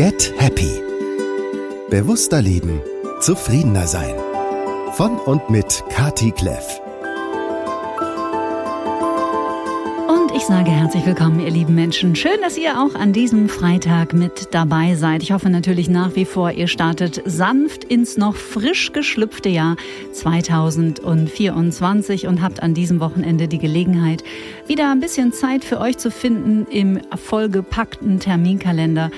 Get Happy. Bewusster leben, zufriedener sein. Von und mit Kati Kleff. Und ich sage herzlich willkommen, ihr lieben Menschen. Schön, dass ihr auch an diesem Freitag mit dabei seid. Ich hoffe natürlich nach wie vor, ihr startet sanft ins noch frisch geschlüpfte Jahr 2024 und habt an diesem Wochenende die Gelegenheit, wieder ein bisschen Zeit für euch zu finden im vollgepackten Terminkalender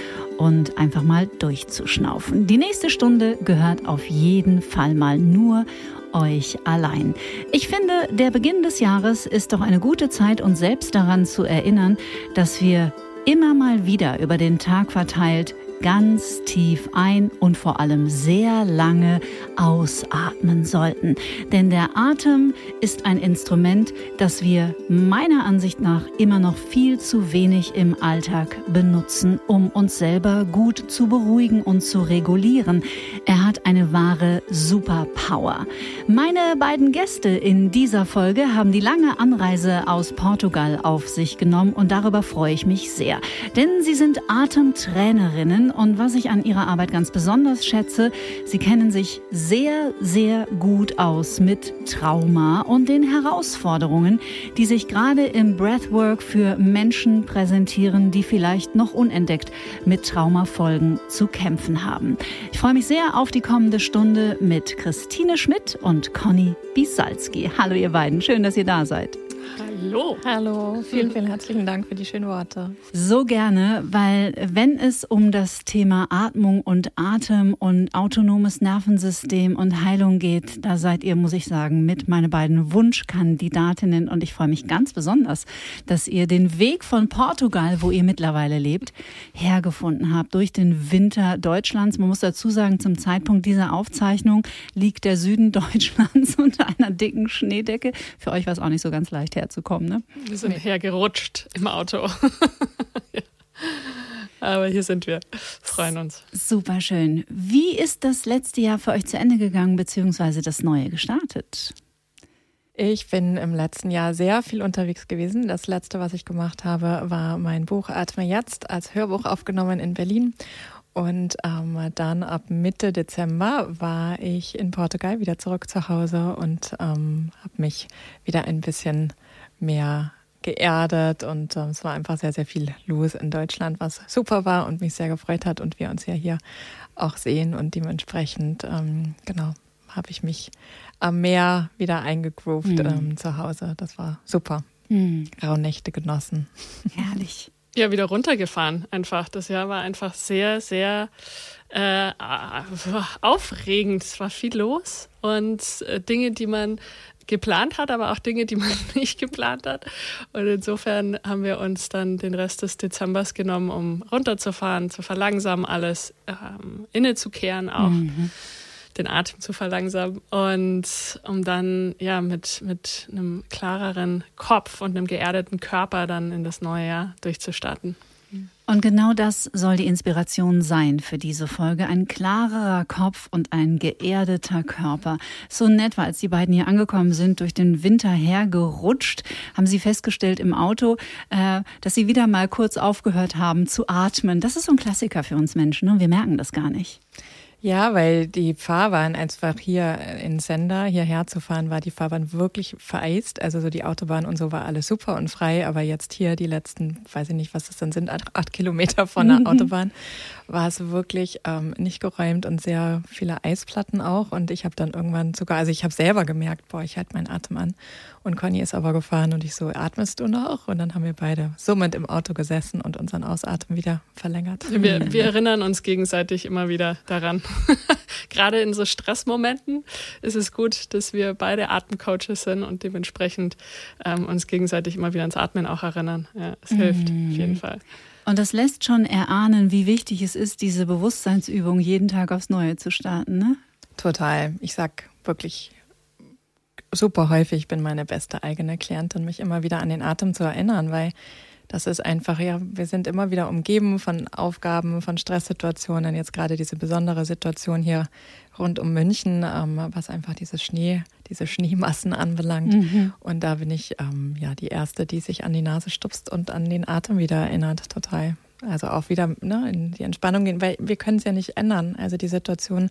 und einfach mal durchzuschnaufen. Die nächste Stunde gehört auf jeden Fall mal nur euch allein. Ich finde, der Beginn des Jahres ist doch eine gute Zeit, uns selbst daran zu erinnern, dass wir immer mal wieder über den Tag verteilt ganz tief ein und vor allem sehr lange ausatmen sollten. Denn der Atem ist ein Instrument, das wir meiner Ansicht nach immer noch viel zu wenig im Alltag benutzen, um uns selber gut zu beruhigen und zu regulieren. Er hat eine wahre Superpower. Meine beiden Gäste in dieser Folge haben die lange Anreise aus Portugal auf sich genommen und darüber freue ich mich sehr. Denn sie sind Atemtrainerinnen und was ich an ihrer Arbeit ganz besonders schätze, sie kennen sich sehr, sehr gut aus mit Trauma und den Herausforderungen, die sich gerade im Breathwork für Menschen präsentieren, die vielleicht noch unentdeckt mit Traumafolgen zu kämpfen haben. Ich freue mich sehr auf die kommende Stunde mit Christine Schmidt und Conny Bisalski. Hallo ihr beiden, schön, dass ihr da seid. Hallo. Hallo, vielen, vielen herzlichen Dank für die schönen Worte. So gerne, weil wenn es um das Thema Atmung und Atem und autonomes Nervensystem und Heilung geht, da seid ihr, muss ich sagen, mit meine beiden Wunschkandidatinnen und ich freue mich ganz besonders, dass ihr den Weg von Portugal, wo ihr mittlerweile lebt, hergefunden habt durch den Winter Deutschlands. Man muss dazu sagen, zum Zeitpunkt dieser Aufzeichnung liegt der Süden Deutschlands unter einer dicken Schneedecke. Für euch war es auch nicht so ganz leicht herzukommen, ne? Wir sind hergerutscht im Auto. ja. Aber hier sind wir, freuen uns. Super schön. Wie ist das letzte Jahr für euch zu Ende gegangen, beziehungsweise das neue gestartet? Ich bin im letzten Jahr sehr viel unterwegs gewesen. Das letzte, was ich gemacht habe, war mein Buch Atme jetzt als Hörbuch aufgenommen in Berlin. Und ähm, dann ab Mitte Dezember war ich in Portugal wieder zurück zu Hause und ähm, habe mich wieder ein bisschen mehr geerdet und äh, es war einfach sehr, sehr viel los in Deutschland, was super war und mich sehr gefreut hat und wir uns ja hier auch sehen und dementsprechend, ähm, genau, habe ich mich am Meer wieder eingegroovt mhm. ähm, zu Hause. Das war super. Mhm. Rauhnächte genossen. Herrlich. Ja, wieder runtergefahren einfach. Das Jahr war einfach sehr, sehr äh, aufregend. Es war viel los und äh, Dinge, die man geplant hat, aber auch Dinge, die man nicht geplant hat. Und insofern haben wir uns dann den Rest des Dezembers genommen, um runterzufahren, zu verlangsamen, alles ähm, innezukehren auch. Mhm. den Atem zu verlangsamen und um dann ja mit, mit einem klareren Kopf und einem geerdeten Körper dann in das neue Jahr durchzustarten. Und genau das soll die Inspiration sein für diese Folge. Ein klarerer Kopf und ein geerdeter Körper. So nett war, als die beiden hier angekommen sind, durch den Winter hergerutscht, haben sie festgestellt im Auto, äh, dass sie wieder mal kurz aufgehört haben zu atmen. Das ist so ein Klassiker für uns Menschen und wir merken das gar nicht. Ja, weil die Fahrbahn einfach hier in Sender hierher zu fahren, war die Fahrbahn wirklich vereist. Also so die Autobahn und so war alles super und frei, aber jetzt hier die letzten, weiß ich nicht, was das dann sind, acht, acht Kilometer von der Autobahn, war es wirklich ähm, nicht geräumt und sehr viele Eisplatten auch. Und ich habe dann irgendwann sogar, also ich habe selber gemerkt, boah, ich halte meinen Atem an. Und Conny ist aber gefahren und ich so, atmest du noch? Und dann haben wir beide summend im Auto gesessen und unseren Ausatmen wieder verlängert. Wir, wir erinnern uns gegenseitig immer wieder daran. Gerade in so Stressmomenten ist es gut, dass wir beide Atemcoaches sind und dementsprechend ähm, uns gegenseitig immer wieder ans Atmen auch erinnern. Ja, es hilft mm. auf jeden Fall. Und das lässt schon erahnen, wie wichtig es ist, diese Bewusstseinsübung jeden Tag aufs Neue zu starten, ne? Total. Ich sag wirklich super häufig, ich bin meine beste eigene Klientin, mich immer wieder an den Atem zu erinnern, weil das ist einfach, ja, wir sind immer wieder umgeben von Aufgaben, von Stresssituationen. Jetzt gerade diese besondere Situation hier rund um München, ähm, was einfach diese Schnee, diese Schneemassen anbelangt. Mhm. Und da bin ich ähm, ja die Erste, die sich an die Nase stupst und an den Atem wieder erinnert. Total also auch wieder ne, in die Entspannung gehen, weil wir können es ja nicht ändern. Also die Situation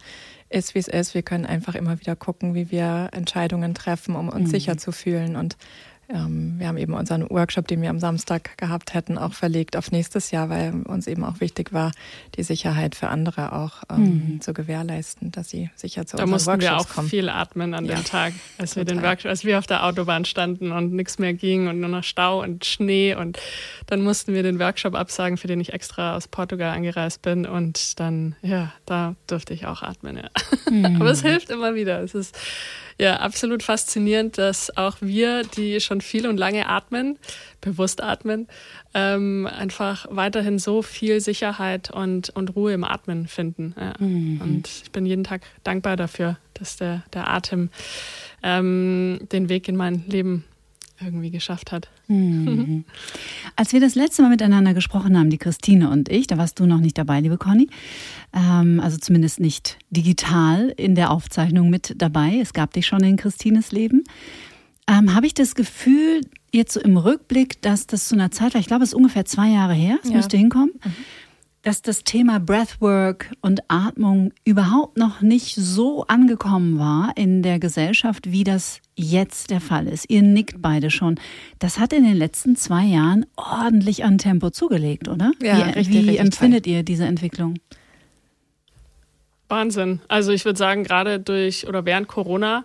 ist, wie es ist. Wir können einfach immer wieder gucken, wie wir Entscheidungen treffen, um uns mhm. sicher zu fühlen und ähm, wir haben eben unseren Workshop, den wir am Samstag gehabt hätten, auch verlegt auf nächstes Jahr, weil uns eben auch wichtig war, die Sicherheit für andere auch ähm, mhm. zu gewährleisten, dass sie sicher zu da unseren Workshops wir auch kommen. viel atmen an ja. dem Tag, als wir den Workshop, als wir auf der Autobahn standen und nichts mehr ging und nur noch Stau und Schnee und dann mussten wir den Workshop absagen, für den ich extra aus Portugal angereist bin und dann, ja, da durfte ich auch atmen, ja. Mhm. Aber es hilft immer wieder. Es ist ja, absolut faszinierend, dass auch wir, die schon viel und lange atmen, bewusst atmen, ähm, einfach weiterhin so viel Sicherheit und, und Ruhe im Atmen finden. Ja. Mhm. Und ich bin jeden Tag dankbar dafür, dass der, der Atem ähm, den Weg in mein Leben irgendwie geschafft hat. Mhm. Als wir das letzte Mal miteinander gesprochen haben, die Christine und ich, da warst du noch nicht dabei, liebe Conny, ähm, also zumindest nicht digital in der Aufzeichnung mit dabei. Es gab dich schon in Christines Leben. Ähm, Habe ich das Gefühl, jetzt so im Rückblick, dass das zu einer Zeit war, ich glaube, es ist ungefähr zwei Jahre her, es ja. müsste hinkommen. Mhm dass das Thema Breathwork und Atmung überhaupt noch nicht so angekommen war in der Gesellschaft, wie das jetzt der Fall ist. Ihr nickt beide schon. Das hat in den letzten zwei Jahren ordentlich an Tempo zugelegt, oder? Ja, wie, richtig, wie richtig empfindet toll. ihr diese Entwicklung? Wahnsinn. Also ich würde sagen, gerade durch oder während Corona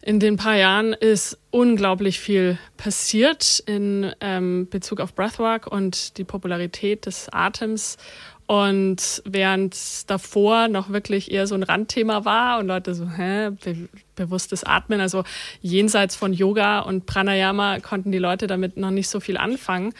in den paar Jahren ist unglaublich viel passiert in ähm, Bezug auf Breathwork und die Popularität des Atems. Und während davor noch wirklich eher so ein Randthema war und Leute so, hä, be bewusstes Atmen, also jenseits von Yoga und Pranayama konnten die Leute damit noch nicht so viel anfangen.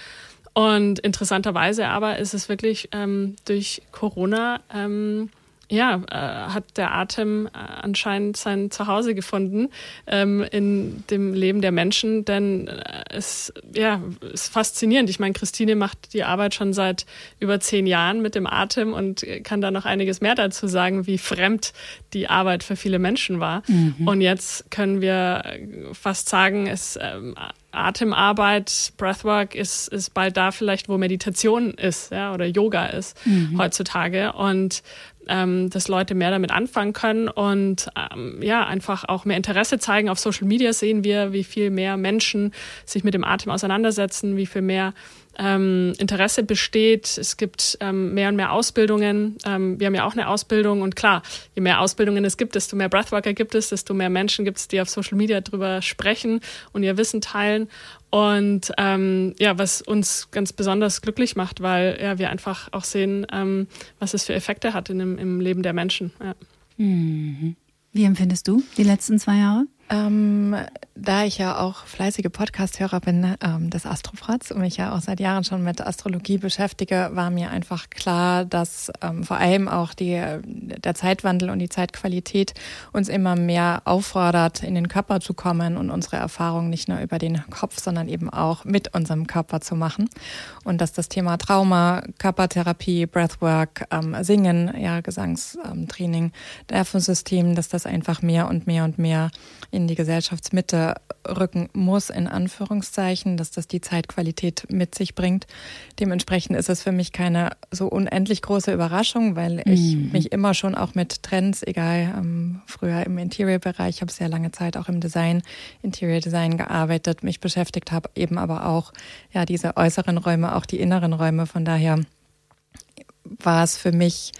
Und interessanterweise aber ist es wirklich ähm, durch Corona ähm, ja, äh, hat der Atem äh, anscheinend sein Zuhause gefunden ähm, in dem Leben der Menschen, denn äh, es ja, ist faszinierend. Ich meine, Christine macht die Arbeit schon seit über zehn Jahren mit dem Atem und kann da noch einiges mehr dazu sagen, wie fremd die Arbeit für viele Menschen war. Mhm. Und jetzt können wir fast sagen, es ähm, Atemarbeit, Breathwork ist, ist bald da vielleicht, wo Meditation ist, ja, oder Yoga ist mhm. heutzutage. Und ähm, dass Leute mehr damit anfangen können und ähm, ja, einfach auch mehr Interesse zeigen. Auf Social Media sehen wir, wie viel mehr Menschen sich mit dem Atem auseinandersetzen, wie viel mehr ähm, Interesse besteht. Es gibt ähm, mehr und mehr Ausbildungen. Ähm, wir haben ja auch eine Ausbildung und klar, je mehr Ausbildungen es gibt, desto mehr Breathworker gibt es, desto mehr Menschen gibt es, die auf Social Media drüber sprechen und ihr Wissen teilen. Und ähm, ja, was uns ganz besonders glücklich macht, weil ja, wir einfach auch sehen, ähm, was es für Effekte hat in dem, im Leben der Menschen. Ja. Mhm. Wie empfindest du die letzten zwei Jahre? Ähm, da ich ja auch fleißige Podcast-Hörer bin ähm, des Astrofratz und mich ja auch seit Jahren schon mit Astrologie beschäftige, war mir einfach klar, dass ähm, vor allem auch die, der Zeitwandel und die Zeitqualität uns immer mehr auffordert, in den Körper zu kommen und unsere Erfahrungen nicht nur über den Kopf, sondern eben auch mit unserem Körper zu machen. Und dass das Thema Trauma, Körpertherapie, Breathwork, ähm, Singen, ja, Gesangstraining, Nervensystem, dass das einfach mehr und mehr und mehr in die Gesellschaftsmitte rücken muss, in Anführungszeichen, dass das die Zeitqualität mit sich bringt. Dementsprechend ist es für mich keine so unendlich große Überraschung, weil ich mhm. mich immer schon auch mit Trends, egal ähm, früher im Interior-Bereich, habe sehr lange Zeit auch im Design, Interior Design gearbeitet, mich beschäftigt habe, eben aber auch ja diese äußeren Räume, auch die inneren Räume. Von daher war es für mich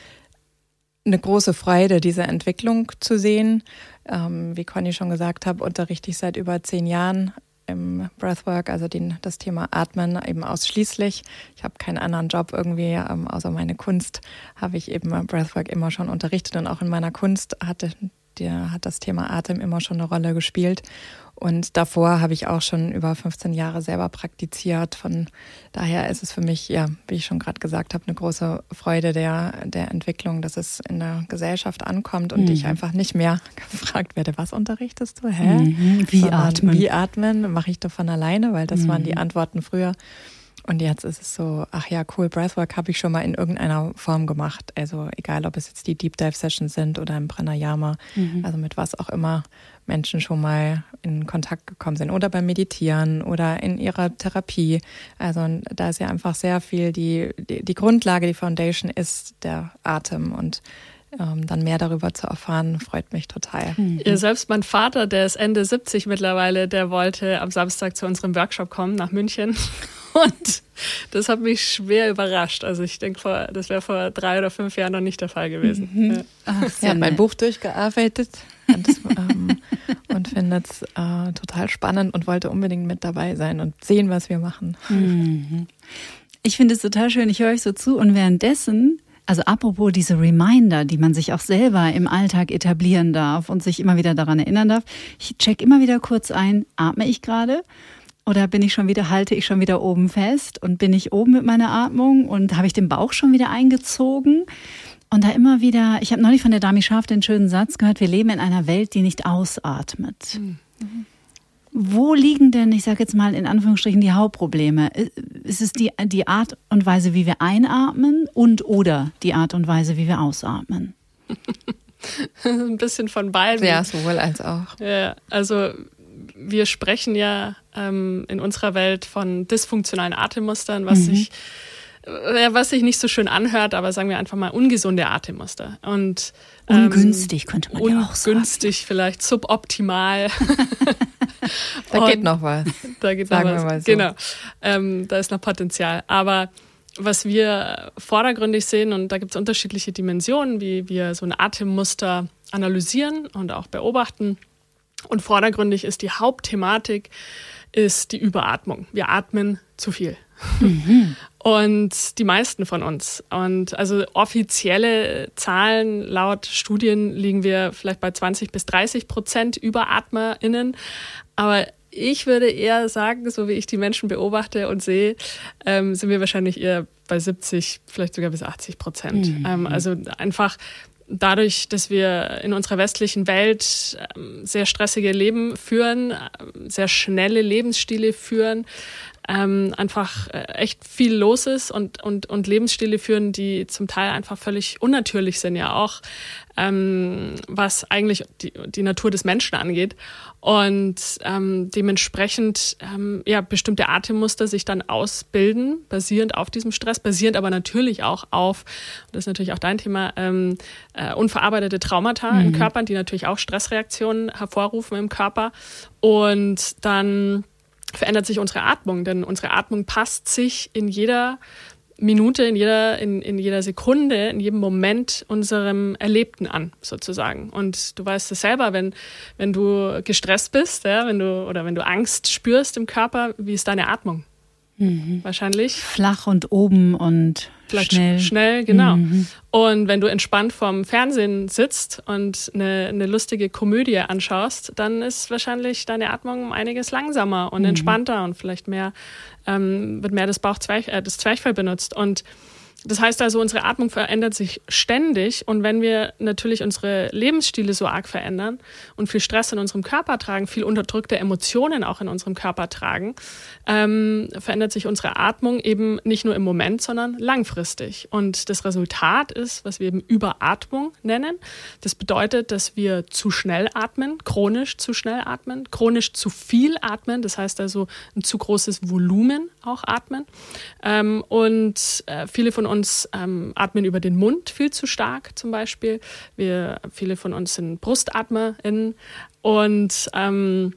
eine große Freude, diese Entwicklung zu sehen. Ähm, wie Conny schon gesagt hat, unterrichte ich seit über zehn Jahren im Breathwork, also den, das Thema Atmen eben ausschließlich. Ich habe keinen anderen Job irgendwie, ähm, außer meine Kunst habe ich eben Breathwork immer schon unterrichtet und auch in meiner Kunst hatte der hat das Thema Atem immer schon eine Rolle gespielt. Und davor habe ich auch schon über 15 Jahre selber praktiziert. Von daher ist es für mich, ja, wie ich schon gerade gesagt habe, eine große Freude der, der Entwicklung, dass es in der Gesellschaft ankommt und mhm. ich einfach nicht mehr gefragt werde, was unterrichtest du? Hä? Mhm. Wie Sondern atmen? Wie atmen? Mache ich doch von alleine, weil das mhm. waren die mhm. Antworten früher. Und jetzt ist es so, ach ja, cool, Breathwork habe ich schon mal in irgendeiner Form gemacht. Also egal, ob es jetzt die Deep Dive Sessions sind oder im Pranayama, mhm. also mit was auch immer Menschen schon mal in Kontakt gekommen sind oder beim Meditieren oder in ihrer Therapie. Also da ist ja einfach sehr viel, die, die, die Grundlage, die Foundation ist der Atem und ähm, dann mehr darüber zu erfahren, freut mich total. Mhm. Ja, selbst mein Vater, der ist Ende 70 mittlerweile, der wollte am Samstag zu unserem Workshop kommen nach München. Und das hat mich schwer überrascht. Also ich denke, das wäre vor drei oder fünf Jahren noch nicht der Fall gewesen. Mhm. Ja. Ach, er hat mein Buch durchgearbeitet und, ähm, und findet es äh, total spannend und wollte unbedingt mit dabei sein und sehen, was wir machen. Mhm. Ich finde es total schön. Ich höre euch so zu und währenddessen also apropos diese Reminder, die man sich auch selber im Alltag etablieren darf und sich immer wieder daran erinnern darf. Ich check immer wieder kurz ein, atme ich gerade? Oder bin ich schon wieder, halte ich schon wieder oben fest und bin ich oben mit meiner Atmung und habe ich den Bauch schon wieder eingezogen? Und da immer wieder, ich habe neulich von der Dami Scharf den schönen Satz gehört, wir leben in einer Welt, die nicht ausatmet. Mhm. Wo liegen denn, ich sage jetzt mal in Anführungsstrichen, die Hauptprobleme? Ist es die, die Art und Weise, wie wir einatmen und oder die Art und Weise, wie wir ausatmen? Ein bisschen von beiden. Ja, sowohl als auch. Ja, also wir sprechen ja ähm, in unserer Welt von dysfunktionalen Atemmustern, was mhm. sich äh, was sich nicht so schön anhört, aber sagen wir einfach mal ungesunde Atemmuster. Und ähm, ungünstig könnte man ja auch sagen. Ungünstig vielleicht, suboptimal. da geht noch was. Da geht Sagen noch was. Wir mal so. Genau, ähm, da ist noch Potenzial. Aber was wir vordergründig sehen, und da gibt es unterschiedliche Dimensionen, wie wir so ein Atemmuster analysieren und auch beobachten. Und vordergründig ist die Hauptthematik, ist die Überatmung. Wir atmen zu viel. Mhm. Und die meisten von uns. Und also offizielle Zahlen laut Studien liegen wir vielleicht bei 20 bis 30 Prozent UberatmerInnen. Aber ich würde eher sagen, so wie ich die Menschen beobachte und sehe, ähm, sind wir wahrscheinlich eher bei 70, vielleicht sogar bis 80 Prozent. Mhm. Ähm, also einfach dadurch, dass wir in unserer westlichen Welt ähm, sehr stressige Leben führen, ähm, sehr schnelle Lebensstile führen, ähm, einfach äh, echt viel los ist und, und, und Lebensstile führen, die zum Teil einfach völlig unnatürlich sind, ja auch, was eigentlich die, die Natur des Menschen angeht. Und ähm, dementsprechend ähm, ja bestimmte Atemmuster sich dann ausbilden, basierend auf diesem Stress, basierend aber natürlich auch auf, das ist natürlich auch dein Thema, ähm, äh, unverarbeitete Traumata mhm. in Körpern, die natürlich auch Stressreaktionen hervorrufen im Körper. Und dann verändert sich unsere Atmung, denn unsere Atmung passt sich in jeder Minute, in jeder, in, in jeder Sekunde, in jedem Moment unserem Erlebten an, sozusagen. Und du weißt es selber, wenn, wenn du gestresst bist, ja, wenn du, oder wenn du Angst spürst im Körper, wie ist deine Atmung? Mhm. Wahrscheinlich. Flach und oben und Vielleicht schnell. Schnell, genau. Mhm. Und wenn du entspannt vorm Fernsehen sitzt und eine, eine, lustige Komödie anschaust, dann ist wahrscheinlich deine Atmung um einiges langsamer und mhm. entspannter und vielleicht mehr, ähm, wird mehr das Bauchzwerch, äh, das Zwerchfell benutzt. Und das heißt also, unsere Atmung verändert sich ständig und wenn wir natürlich unsere Lebensstile so arg verändern und viel Stress in unserem Körper tragen, viel unterdrückte Emotionen auch in unserem Körper tragen, ähm, verändert sich unsere Atmung eben nicht nur im Moment, sondern langfristig. Und das Resultat ist, was wir eben Überatmung nennen. Das bedeutet, dass wir zu schnell atmen, chronisch zu schnell atmen, chronisch zu viel atmen, das heißt also ein zu großes Volumen auch atmen. Ähm, und äh, viele von uns ähm, atmen über den Mund viel zu stark zum Beispiel. Wir, viele von uns sind BrustatmerInnen und ähm,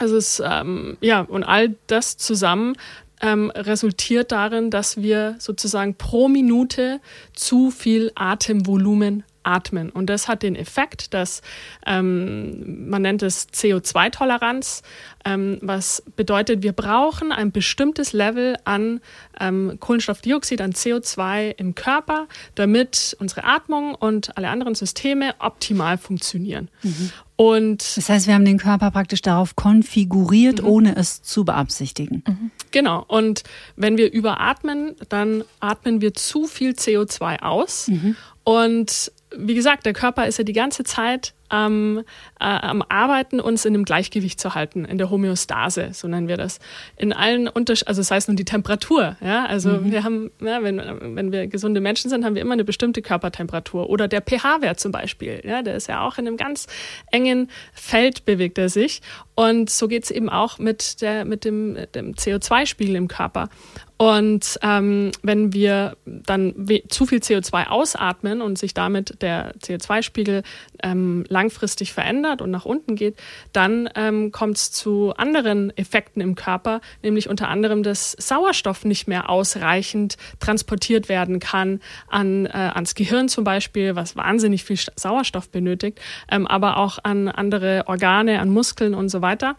es ist, ähm, ja, und all das zusammen ähm, resultiert darin, dass wir sozusagen pro Minute zu viel Atemvolumen atmen. Und das hat den Effekt, dass ähm, man nennt es CO2-Toleranz, ähm, was bedeutet, wir brauchen ein bestimmtes Level an ähm, Kohlenstoffdioxid, an CO2 im Körper, damit unsere Atmung und alle anderen Systeme optimal funktionieren. Mhm. Und das heißt, wir haben den Körper praktisch darauf konfiguriert, mhm. ohne es zu beabsichtigen. Mhm. Genau. Und wenn wir überatmen, dann atmen wir zu viel CO2 aus. Mhm. Und wie gesagt, der Körper ist ja die ganze Zeit am, äh, am Arbeiten, uns in einem Gleichgewicht zu halten, in der Homöostase, so nennen wir das. In allen Unterschieden, also das heißt nun die Temperatur. Ja? Also mhm. wir haben, ja, wenn, wenn wir gesunde Menschen sind, haben wir immer eine bestimmte Körpertemperatur. Oder der pH-Wert zum Beispiel. Ja? Der ist ja auch in einem ganz engen Feld bewegt er sich. Und so geht es eben auch mit, der, mit dem, dem CO2-Spiegel im Körper. Und ähm, wenn wir dann zu viel CO2 ausatmen und sich damit der CO2-Spiegel ähm, langfristig verändert und nach unten geht, dann ähm, kommt es zu anderen Effekten im Körper, nämlich unter anderem, dass Sauerstoff nicht mehr ausreichend transportiert werden kann an, äh, ans Gehirn zum Beispiel, was wahnsinnig viel Sauerstoff benötigt, ähm, aber auch an andere Organe, an Muskeln und so weiter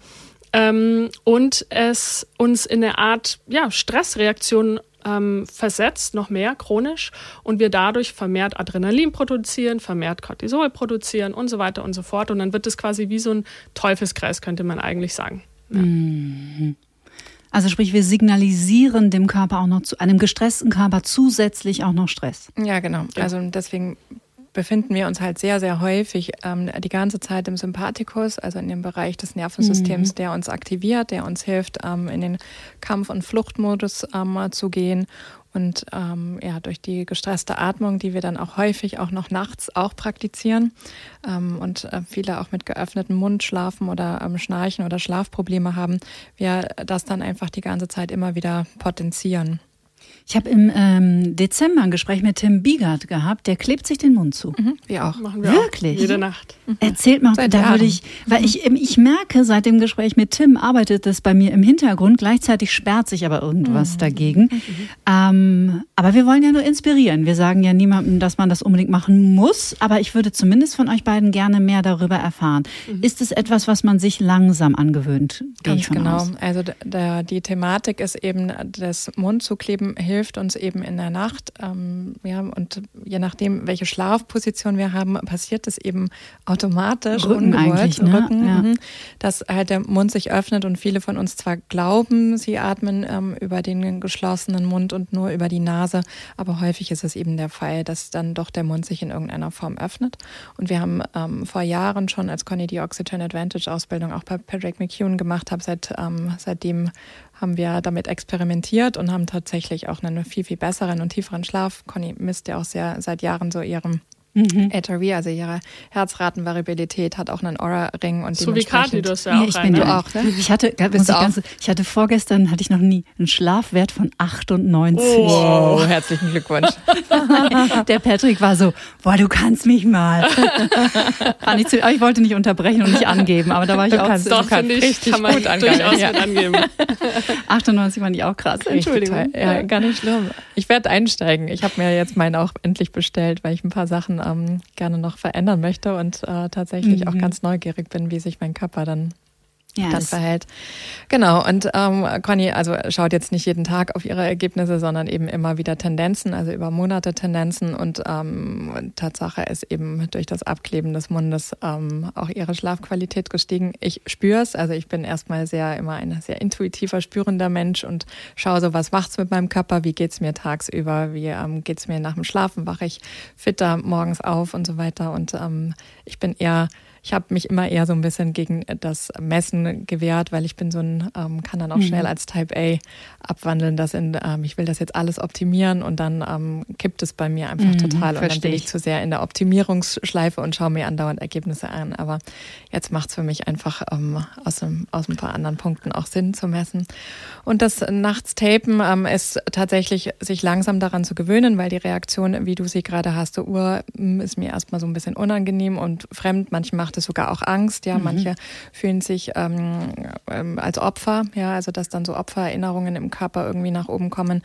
ähm, und es uns in eine Art ja, Stressreaktion ähm, versetzt, noch mehr chronisch, und wir dadurch vermehrt Adrenalin produzieren, vermehrt Cortisol produzieren und so weiter und so fort. Und dann wird es quasi wie so ein Teufelskreis, könnte man eigentlich sagen. Ja. Mhm. Also sprich, wir signalisieren dem Körper auch noch zu einem gestressten Körper zusätzlich auch noch Stress. Ja, genau. Also deswegen befinden wir uns halt sehr, sehr häufig ähm, die ganze Zeit im Sympathikus, also in dem Bereich des Nervensystems, mhm. der uns aktiviert, der uns hilft, ähm, in den Kampf- und Fluchtmodus ähm, zu gehen. Und ähm, ja, durch die gestresste Atmung, die wir dann auch häufig auch noch nachts auch praktizieren ähm, und äh, viele auch mit geöffnetem Mund schlafen oder ähm, schnarchen oder Schlafprobleme haben, wir das dann einfach die ganze Zeit immer wieder potenzieren. Ich habe im ähm, Dezember ein Gespräch mit Tim Biegert gehabt, der klebt sich den Mund zu. Mhm, wir auch. Machen wir Wirklich? Auch. Jede Nacht. Mhm. Erzählt mal, seit da würde ich, weil ich, ich merke seit dem Gespräch mit Tim arbeitet das bei mir im Hintergrund, gleichzeitig sperrt sich aber irgendwas mhm. dagegen. Mhm. Ähm, aber wir wollen ja nur inspirieren. Wir sagen ja niemandem, dass man das unbedingt machen muss, aber ich würde zumindest von euch beiden gerne mehr darüber erfahren. Mhm. Ist es etwas, was man sich langsam angewöhnt? Ganz genau. Aus? Also da, die Thematik ist eben, das Mundzukleben hilft hilft uns eben in der Nacht. Ähm, ja, und je nachdem, welche Schlafposition wir haben, passiert es eben automatisch, Rücken ungewollt, ne? Rücken, ja. Mhm, dass halt der Mund sich öffnet und viele von uns zwar glauben, sie atmen ähm, über den geschlossenen Mund und nur über die Nase, aber häufig ist es eben der Fall, dass dann doch der Mund sich in irgendeiner Form öffnet. Und wir haben ähm, vor Jahren schon, als Conny die Oxygen Advantage Ausbildung auch bei Patrick McEwen gemacht habe, seit, ähm, seitdem haben wir damit experimentiert und haben tatsächlich auch einen viel, viel besseren und tieferen Schlaf. Conny misst ja auch sehr seit Jahren so ihrem Mhm. HRV, also ihre Herzratenvariabilität, hat auch einen Aura-Ring und So wie Kati, du hast ja, auch ich bin ja auch. Ne? Ich hatte, Bist auch? Ganze, ich hatte vorgestern hatte ich noch nie einen Schlafwert von 98. Oh, herzlichen Glückwunsch. Der Patrick war so, boah, du kannst mich mal. ich, zu, ich, wollte nicht unterbrechen und nicht angeben, aber da war ich du auch kannst, Doch, finde ich, richtig kann man gut durchaus ja. angeben. 98 fand ich auch krass. Entschuldigung. Ja, gar nicht schlimm. Ich werde einsteigen. Ich habe mir jetzt meinen auch endlich bestellt, weil ich ein paar Sachen ähm, gerne noch verändern möchte und äh, tatsächlich mhm. auch ganz neugierig bin, wie sich mein Körper dann yes. dann verhält. Genau, und ähm, Conny, also schaut jetzt nicht jeden Tag auf ihre Ergebnisse, sondern eben immer wieder Tendenzen, also über Monate Tendenzen und ähm, Tatsache ist eben durch das Abkleben des Mundes ähm, auch ihre Schlafqualität gestiegen. Ich spüre es, also ich bin erstmal sehr immer ein sehr intuitiver, spürender Mensch und schaue so, was macht's mit meinem Körper, wie geht's mir tagsüber, wie ähm, geht's mir nach dem Schlafen, wache ich fitter morgens auf und so weiter und ähm, ich bin eher ich habe mich immer eher so ein bisschen gegen das Messen gewehrt, weil ich bin so ein, ähm, kann dann auch mhm. schnell als Type A abwandeln, dass in, ähm, ich will das jetzt alles optimieren und dann ähm, kippt es bei mir einfach mhm, total und dann bin ich zu sehr in der Optimierungsschleife und schaue mir andauernd Ergebnisse an. Aber jetzt macht es für mich einfach ähm, aus, einem, aus ein paar anderen Punkten auch Sinn zu messen. Und das Nachtstapen ähm, ist tatsächlich sich langsam daran zu gewöhnen, weil die Reaktion, wie du sie gerade hast, so Uhr, hm, ist mir erstmal so ein bisschen unangenehm und fremd. Manche macht es sogar auch Angst. Ja, mhm. manche fühlen sich ähm, ähm, als Opfer. Ja, also dass dann so Opfererinnerungen im Körper irgendwie nach oben kommen.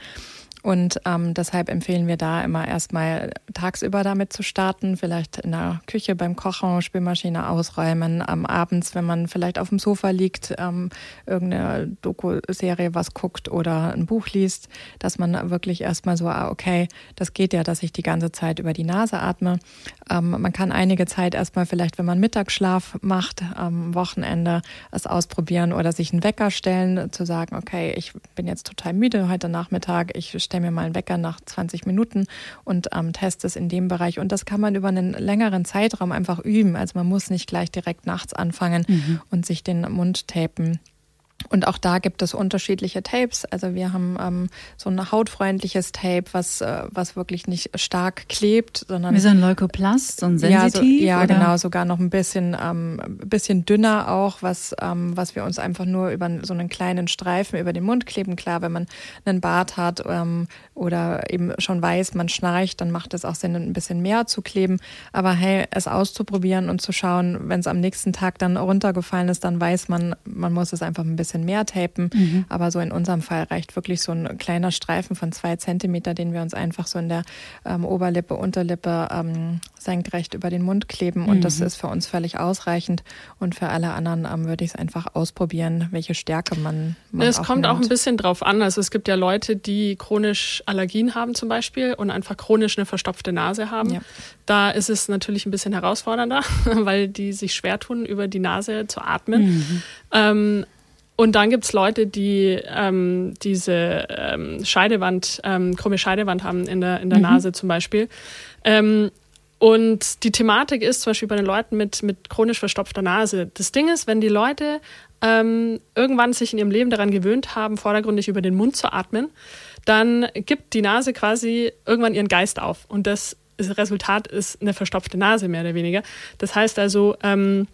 Und ähm, deshalb empfehlen wir da immer erstmal tagsüber damit zu starten, vielleicht in der Küche beim Kochen, Spülmaschine ausräumen, ähm, abends, wenn man vielleicht auf dem Sofa liegt, ähm, irgendeine Doku-Serie was guckt oder ein Buch liest, dass man wirklich erstmal so, ah, okay, das geht ja, dass ich die ganze Zeit über die Nase atme. Ähm, man kann einige Zeit erstmal vielleicht, wenn man Mittagsschlaf macht, am Wochenende es ausprobieren oder sich einen Wecker stellen, zu sagen, okay, ich bin jetzt total müde heute Nachmittag, ich stelle mir mal einen Wecker nach 20 Minuten und ähm, teste das in dem Bereich. Und das kann man über einen längeren Zeitraum einfach üben. Also man muss nicht gleich direkt nachts anfangen mhm. und sich den Mund tapen. Und auch da gibt es unterschiedliche Tapes. Also wir haben ähm, so ein hautfreundliches Tape, was, äh, was wirklich nicht stark klebt, sondern wie so ein Leukoplast, so ein Sensitiv. Ja, so, ja genau, sogar noch ein bisschen, ähm, bisschen dünner auch, was, ähm, was wir uns einfach nur über so einen kleinen Streifen über den Mund kleben. Klar, wenn man einen Bart hat ähm, oder eben schon weiß, man schnarcht, dann macht es auch Sinn, ein bisschen mehr zu kleben. Aber hey, es auszuprobieren und zu schauen, wenn es am nächsten Tag dann runtergefallen ist, dann weiß man, man muss es einfach ein bisschen bisschen mehr tapen. Mhm. Aber so in unserem Fall reicht wirklich so ein kleiner Streifen von zwei Zentimeter, den wir uns einfach so in der ähm, Oberlippe, Unterlippe ähm, senkrecht über den Mund kleben. Und mhm. das ist für uns völlig ausreichend. Und für alle anderen ähm, würde ich es einfach ausprobieren, welche Stärke man. man es kommt auch ein bisschen drauf an. Also es gibt ja Leute, die chronisch Allergien haben zum Beispiel und einfach chronisch eine verstopfte Nase haben. Ja. Da ist es natürlich ein bisschen herausfordernder, weil die sich schwer tun, über die Nase zu atmen. Mhm. Ähm, und dann gibt's Leute, die ähm, diese ähm, Scheidewand, ähm, krumme Scheidewand haben in der, in der mhm. Nase zum Beispiel. Ähm, und die Thematik ist zum Beispiel bei den Leuten mit, mit chronisch verstopfter Nase. Das Ding ist, wenn die Leute ähm, irgendwann sich in ihrem Leben daran gewöhnt haben, vordergründig über den Mund zu atmen, dann gibt die Nase quasi irgendwann ihren Geist auf. Und das, das Resultat ist eine verstopfte Nase, mehr oder weniger. Das heißt also, ähm,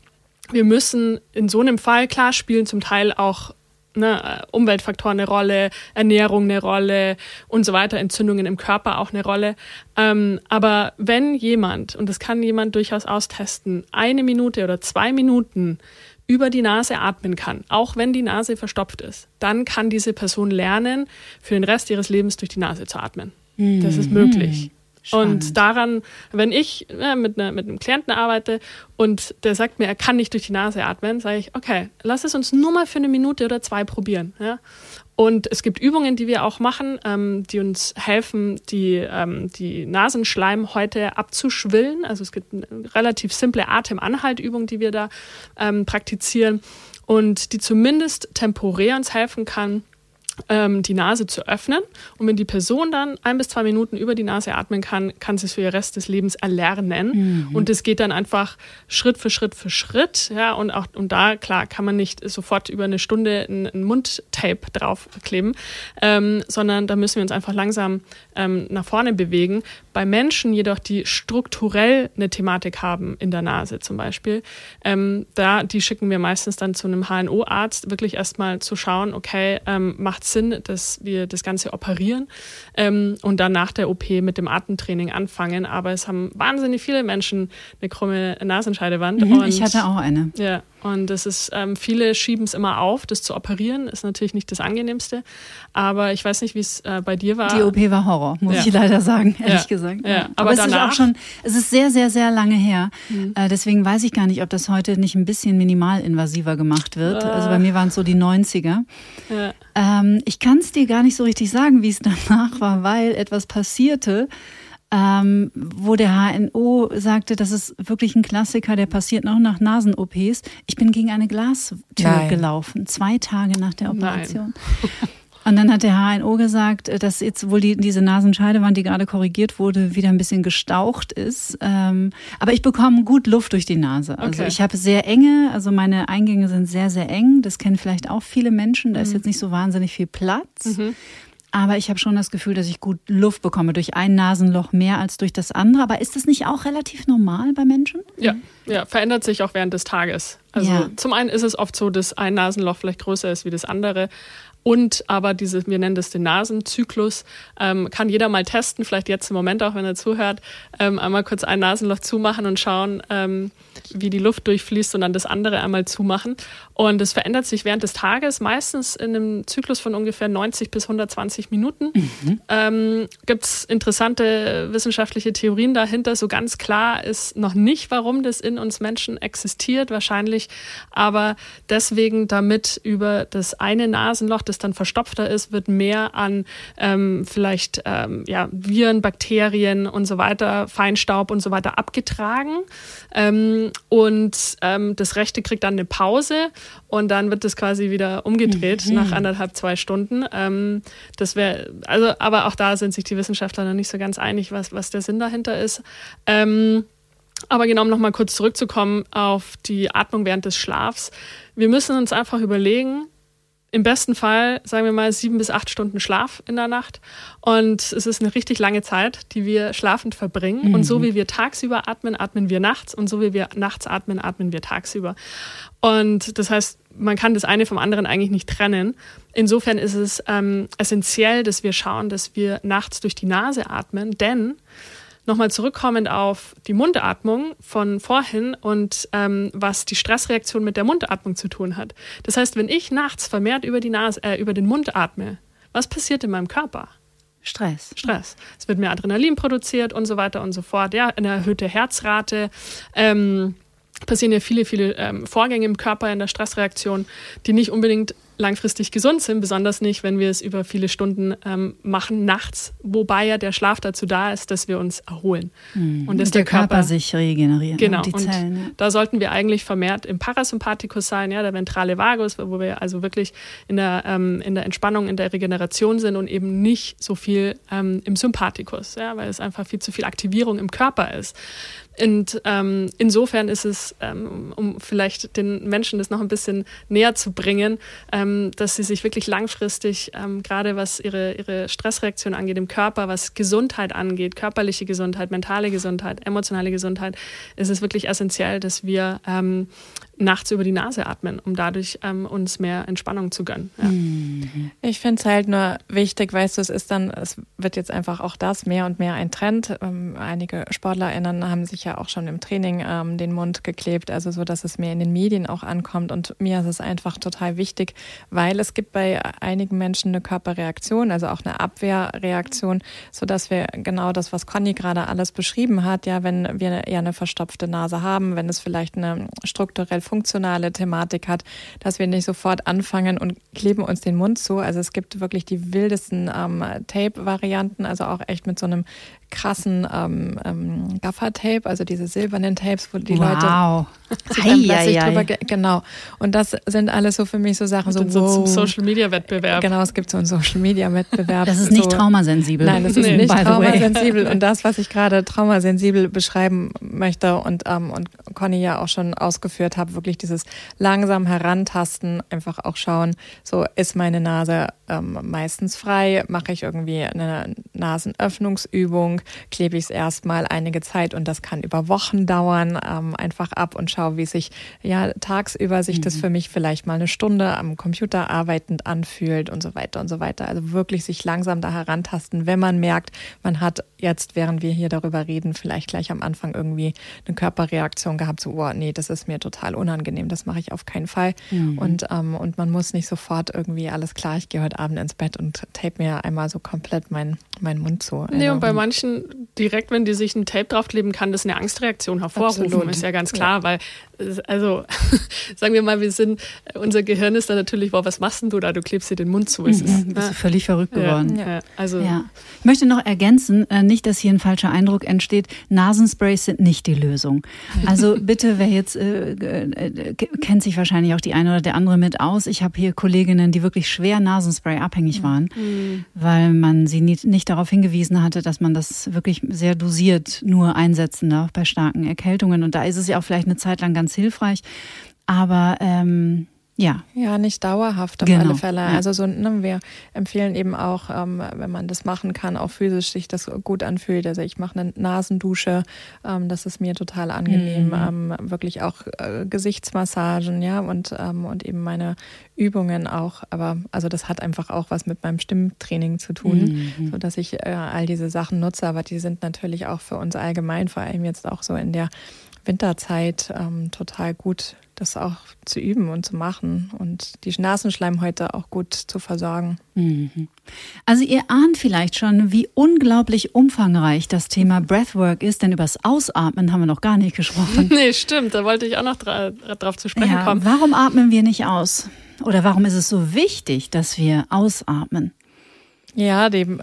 wir müssen in so einem Fall, klar spielen zum Teil auch ne, Umweltfaktoren eine Rolle, Ernährung eine Rolle und so weiter, Entzündungen im Körper auch eine Rolle. Ähm, aber wenn jemand, und das kann jemand durchaus austesten, eine Minute oder zwei Minuten über die Nase atmen kann, auch wenn die Nase verstopft ist, dann kann diese Person lernen, für den Rest ihres Lebens durch die Nase zu atmen. Mhm. Das ist möglich. Spannend. Und daran, wenn ich ja, mit, ne, mit einem Klienten arbeite und der sagt mir, er kann nicht durch die Nase atmen, sage ich, okay, lass es uns nur mal für eine Minute oder zwei probieren. Ja? Und es gibt Übungen, die wir auch machen, ähm, die uns helfen, die, ähm, die Nasenschleimhäute abzuschwillen. Also es gibt eine relativ simple Atemanhaltübung, die wir da ähm, praktizieren und die zumindest temporär uns helfen kann, ähm, die Nase zu öffnen. Und wenn die Person dann ein bis zwei Minuten über die Nase atmen kann, kann sie es für den Rest des Lebens erlernen. Mhm. Und es geht dann einfach Schritt für Schritt für Schritt. Ja, und auch und da, klar, kann man nicht sofort über eine Stunde ein, ein Mundtape draufkleben, ähm, sondern da müssen wir uns einfach langsam ähm, nach vorne bewegen. Bei Menschen jedoch, die strukturell eine Thematik haben in der Nase zum Beispiel, ähm, da, die schicken wir meistens dann zu einem HNO-Arzt, wirklich erstmal zu schauen, okay, ähm, macht Sinn, dass wir das Ganze operieren ähm, und dann nach der OP mit dem Atemtraining anfangen. Aber es haben wahnsinnig viele Menschen eine krumme Nasenscheidewand. Mhm, ich hatte auch eine. Ja, und das ist, ähm, viele schieben es immer auf, das zu operieren, ist natürlich nicht das Angenehmste. Aber ich weiß nicht, wie es äh, bei dir war. Die OP war Horror, muss ja. ich leider sagen, ehrlich ja. gesagt. Ja. Aber, Aber es ist auch schon, es ist sehr, sehr, sehr lange her. Mhm. Äh, deswegen weiß ich gar nicht, ob das heute nicht ein bisschen minimalinvasiver gemacht wird. Äh. Also bei mir waren es so die 90er. Ja. Ähm, ich kann es dir gar nicht so richtig sagen, wie es danach war, weil etwas passierte ähm, wo der HNO sagte, das ist wirklich ein Klassiker, der passiert noch nach Nasen-OPs. Ich bin gegen eine Glastür Nein. gelaufen, zwei Tage nach der Operation. Und dann hat der HNO gesagt, dass jetzt wohl die, diese Nasenscheidewand, die gerade korrigiert wurde, wieder ein bisschen gestaucht ist. Ähm, aber ich bekomme gut Luft durch die Nase. Also okay. ich habe sehr enge, also meine Eingänge sind sehr, sehr eng. Das kennen vielleicht auch viele Menschen. Da ist mhm. jetzt nicht so wahnsinnig viel Platz. Mhm. Aber ich habe schon das Gefühl, dass ich gut Luft bekomme durch ein Nasenloch mehr als durch das andere. Aber ist das nicht auch relativ normal bei Menschen? Ja, ja, verändert sich auch während des Tages. Also ja. zum einen ist es oft so, dass ein Nasenloch vielleicht größer ist wie das andere. Und aber diese, wir nennen das den Nasenzyklus, ähm, kann jeder mal testen, vielleicht jetzt im Moment auch, wenn er zuhört, ähm, einmal kurz ein Nasenloch zumachen und schauen, ähm, wie die Luft durchfließt und dann das andere einmal zumachen. Und es verändert sich während des Tages, meistens in einem Zyklus von ungefähr 90 bis 120 Minuten. Mhm. Ähm, Gibt es interessante wissenschaftliche Theorien dahinter. So ganz klar ist noch nicht, warum das in uns Menschen existiert, wahrscheinlich aber deswegen, damit über das eine Nasenloch, das dann verstopfter ist, wird mehr an ähm, vielleicht ähm, ja, Viren, Bakterien und so weiter, Feinstaub und so weiter abgetragen. Ähm, und ähm, das rechte kriegt dann eine Pause und dann wird das quasi wieder umgedreht mhm. nach anderthalb, zwei Stunden. Ähm, das wäre, also, aber auch da sind sich die Wissenschaftler noch nicht so ganz einig, was, was der Sinn dahinter ist. Ähm, aber genau, um nochmal kurz zurückzukommen auf die Atmung während des Schlafs. Wir müssen uns einfach überlegen, im besten Fall, sagen wir mal, sieben bis acht Stunden Schlaf in der Nacht. Und es ist eine richtig lange Zeit, die wir schlafend verbringen. Mhm. Und so wie wir tagsüber atmen, atmen wir nachts. Und so wie wir nachts atmen, atmen wir tagsüber. Und das heißt, man kann das eine vom anderen eigentlich nicht trennen. Insofern ist es ähm, essentiell, dass wir schauen, dass wir nachts durch die Nase atmen, denn Nochmal zurückkommend auf die Mundatmung von vorhin und ähm, was die Stressreaktion mit der Mundatmung zu tun hat. Das heißt, wenn ich nachts vermehrt über, die Nase, äh, über den Mund atme, was passiert in meinem Körper? Stress. Stress. Es wird mehr Adrenalin produziert und so weiter und so fort. Ja, eine erhöhte Herzrate. Ähm, passieren ja viele, viele ähm, Vorgänge im Körper in der Stressreaktion, die nicht unbedingt langfristig gesund sind, besonders nicht, wenn wir es über viele Stunden ähm, machen, nachts, wobei ja der Schlaf dazu da ist, dass wir uns erholen. Mhm. Und dass der, der Körper, Körper, sich regeneriert. Genau. Und, die Zellen, und ja. da sollten wir eigentlich vermehrt im Parasympathikus sein, ja, der ventrale Vagus, wo wir also wirklich in der, ähm, in der Entspannung, in der Regeneration sind und eben nicht so viel ähm, im Sympathikus, ja, weil es einfach viel zu viel Aktivierung im Körper ist. Und ähm, insofern ist es, ähm, um vielleicht den Menschen das noch ein bisschen näher zu bringen, ähm, dass sie sich wirklich langfristig, ähm, gerade was ihre, ihre Stressreaktion angeht im Körper, was Gesundheit angeht, körperliche Gesundheit, mentale Gesundheit, emotionale Gesundheit, ist es wirklich essentiell, dass wir ähm, nachts über die Nase atmen, um dadurch ähm, uns mehr Entspannung zu gönnen. Ja. Mhm. Ich finde es halt nur wichtig, weißt du, es ist dann, es wird jetzt einfach auch das mehr und mehr ein Trend. Ähm, einige SportlerInnen haben sich ja auch schon im Training ähm, den Mund geklebt, also so, dass es mehr in den Medien auch ankommt. Und mir ist es einfach total wichtig, weil es gibt bei einigen Menschen eine Körperreaktion, also auch eine Abwehrreaktion, so dass wir genau das, was Conny gerade alles beschrieben hat, ja, wenn wir eher eine verstopfte Nase haben, wenn es vielleicht eine strukturell funktionale Thematik hat, dass wir nicht sofort anfangen und kleben uns den Mund zu. Also es gibt wirklich die wildesten ähm, Tape-Varianten, also auch echt mit so einem krassen ähm, ähm, Gaffer-Tape, also diese silbernen Tapes, wo die wow. Leute sich dann plötzlich ei, drüber, genau. Und das sind alles so für mich so Sachen, so, so wow. zum Social-Media-Wettbewerb. Genau, es gibt so einen Social-Media-Wettbewerb. Das ist nicht so. traumasensibel. Nein, das ist nee. nicht traumasensibel. Und das, was ich gerade traumasensibel beschreiben möchte und, ähm, und Conny ja auch schon ausgeführt hat, wirklich dieses langsam herantasten, einfach auch schauen, so ist meine Nase ähm, meistens frei, mache ich irgendwie eine Nasenöffnungsübung, klebe ich es erstmal einige Zeit und das kann über Wochen dauern, ähm, einfach ab und schaue, wie sich ja tagsüber sich mhm. das für mich vielleicht mal eine Stunde am Computer arbeitend anfühlt und so weiter und so weiter. Also wirklich sich langsam da herantasten, wenn man merkt, man hat jetzt, während wir hier darüber reden, vielleicht gleich am Anfang irgendwie eine Körperreaktion gehabt, so, oh nee, das ist mir total unangenehm, das mache ich auf keinen Fall. Mhm. Und, ähm, und man muss nicht sofort irgendwie, alles klar, ich gehe heute Abend ins Bett und tape mir einmal so komplett meinen mein Mund zu. Nee, und bei manchen, direkt, wenn die sich ein Tape draufkleben, kann das eine Angstreaktion hervorrufen, Absolut. ist ja ganz klar, ja. weil also sagen wir mal, wir sind, unser Gehirn ist da natürlich, wow, was machst denn du da? Du klebst dir den Mund zu. Ist mhm, bist du völlig verrückt geworden. Ja, ja. Also ja. Ich möchte noch ergänzen, äh, nicht, dass hier ein falscher Eindruck entsteht. Nasensprays sind nicht die Lösung. Also bitte, wer jetzt äh, äh, kennt sich wahrscheinlich auch die eine oder der andere mit aus. Ich habe hier Kolleginnen, die wirklich schwer Nasenspray abhängig waren, mhm. weil man sie nicht, nicht darauf hingewiesen hatte, dass man das wirklich sehr dosiert nur einsetzen darf bei starken Erkältungen. Und da ist es ja auch vielleicht eine Zeit lang ganz ganz hilfreich. Aber ähm, ja. Ja, nicht dauerhaft auf genau. alle Fälle. Also so, ne, wir empfehlen eben auch, ähm, wenn man das machen kann, auch physisch sich das gut anfühlt. Also ich mache eine Nasendusche, ähm, das ist mir total angenehm. Mhm. Ähm, wirklich auch äh, Gesichtsmassagen, ja, und, ähm, und eben meine Übungen auch. Aber also das hat einfach auch was mit meinem Stimmtraining zu tun, mhm. so dass ich äh, all diese Sachen nutze. Aber die sind natürlich auch für uns allgemein, vor allem jetzt auch so in der Winterzeit ähm, total gut, das auch zu üben und zu machen und die Nasenschleimhäute auch gut zu versorgen. Mhm. Also ihr ahnt vielleicht schon, wie unglaublich umfangreich das Thema Breathwork ist, denn übers Ausatmen haben wir noch gar nicht gesprochen. nee, stimmt, da wollte ich auch noch dra drauf zu sprechen ja, kommen. Warum atmen wir nicht aus? Oder warum ist es so wichtig, dass wir ausatmen? Ja, dem,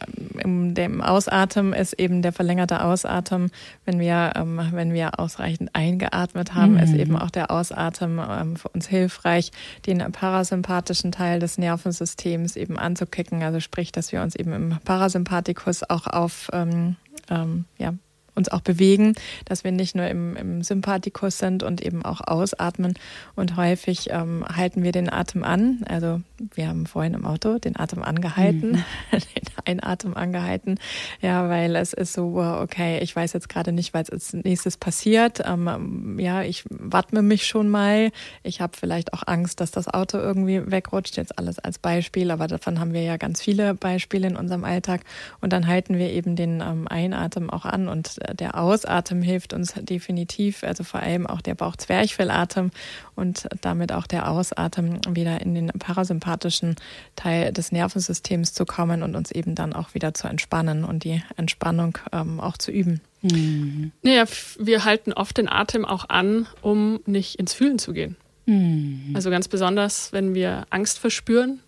dem Ausatmen ist eben der verlängerte Ausatmen, wenn wir, ähm, wenn wir ausreichend eingeatmet haben, mhm. ist eben auch der Ausatmen ähm, für uns hilfreich, den parasympathischen Teil des Nervensystems eben anzukicken. Also sprich, dass wir uns eben im Parasympathikus auch auf ähm, ähm, ja, uns auch bewegen, dass wir nicht nur im, im Sympathikus sind und eben auch ausatmen. Und häufig ähm, halten wir den Atem an. Also wir haben vorhin im Auto den Atem angehalten, mhm. den Einatem angehalten. Ja, weil es ist so, okay, ich weiß jetzt gerade nicht, was als nächstes passiert. Ähm, ja, ich watme mich schon mal. Ich habe vielleicht auch Angst, dass das Auto irgendwie wegrutscht. Jetzt alles als Beispiel, aber davon haben wir ja ganz viele Beispiele in unserem Alltag. Und dann halten wir eben den ähm, Einatem auch an und der Ausatmen hilft uns definitiv, also vor allem auch der Bauchzwerchfellatem und damit auch der Ausatmen wieder in den parasympathischen Teil des Nervensystems zu kommen und uns eben dann auch wieder zu entspannen und die Entspannung ähm, auch zu üben. Mhm. Naja, wir halten oft den Atem auch an, um nicht ins Fühlen zu gehen. Mhm. Also ganz besonders, wenn wir Angst verspüren.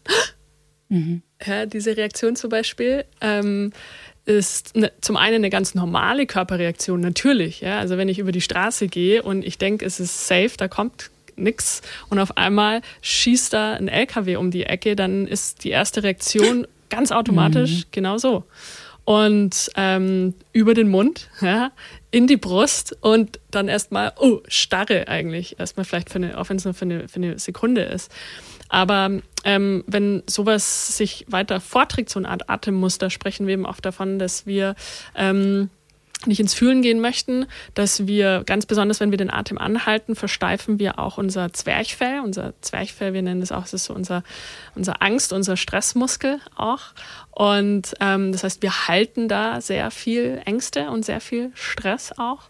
Mhm. Ja, diese Reaktion zum Beispiel. Ähm, ist ne, zum einen eine ganz normale Körperreaktion, natürlich. Ja? Also wenn ich über die Straße gehe und ich denke, es ist safe, da kommt nichts und auf einmal schießt da ein LKW um die Ecke, dann ist die erste Reaktion ganz automatisch mhm. genau so. Und ähm, über den Mund, ja, in die Brust und dann erstmal, oh, starre eigentlich. Erstmal vielleicht für eine, auch wenn es nur für eine, für eine Sekunde ist. Aber ähm, wenn sowas sich weiter vorträgt, so eine Art Atemmuster, sprechen wir eben oft davon, dass wir ähm, nicht ins Fühlen gehen möchten, dass wir ganz besonders, wenn wir den Atem anhalten, versteifen wir auch unser Zwerchfell. Unser Zwerchfell, wir nennen das auch, das ist so unser, unser Angst, unser Stressmuskel auch. Und ähm, das heißt, wir halten da sehr viel Ängste und sehr viel Stress auch.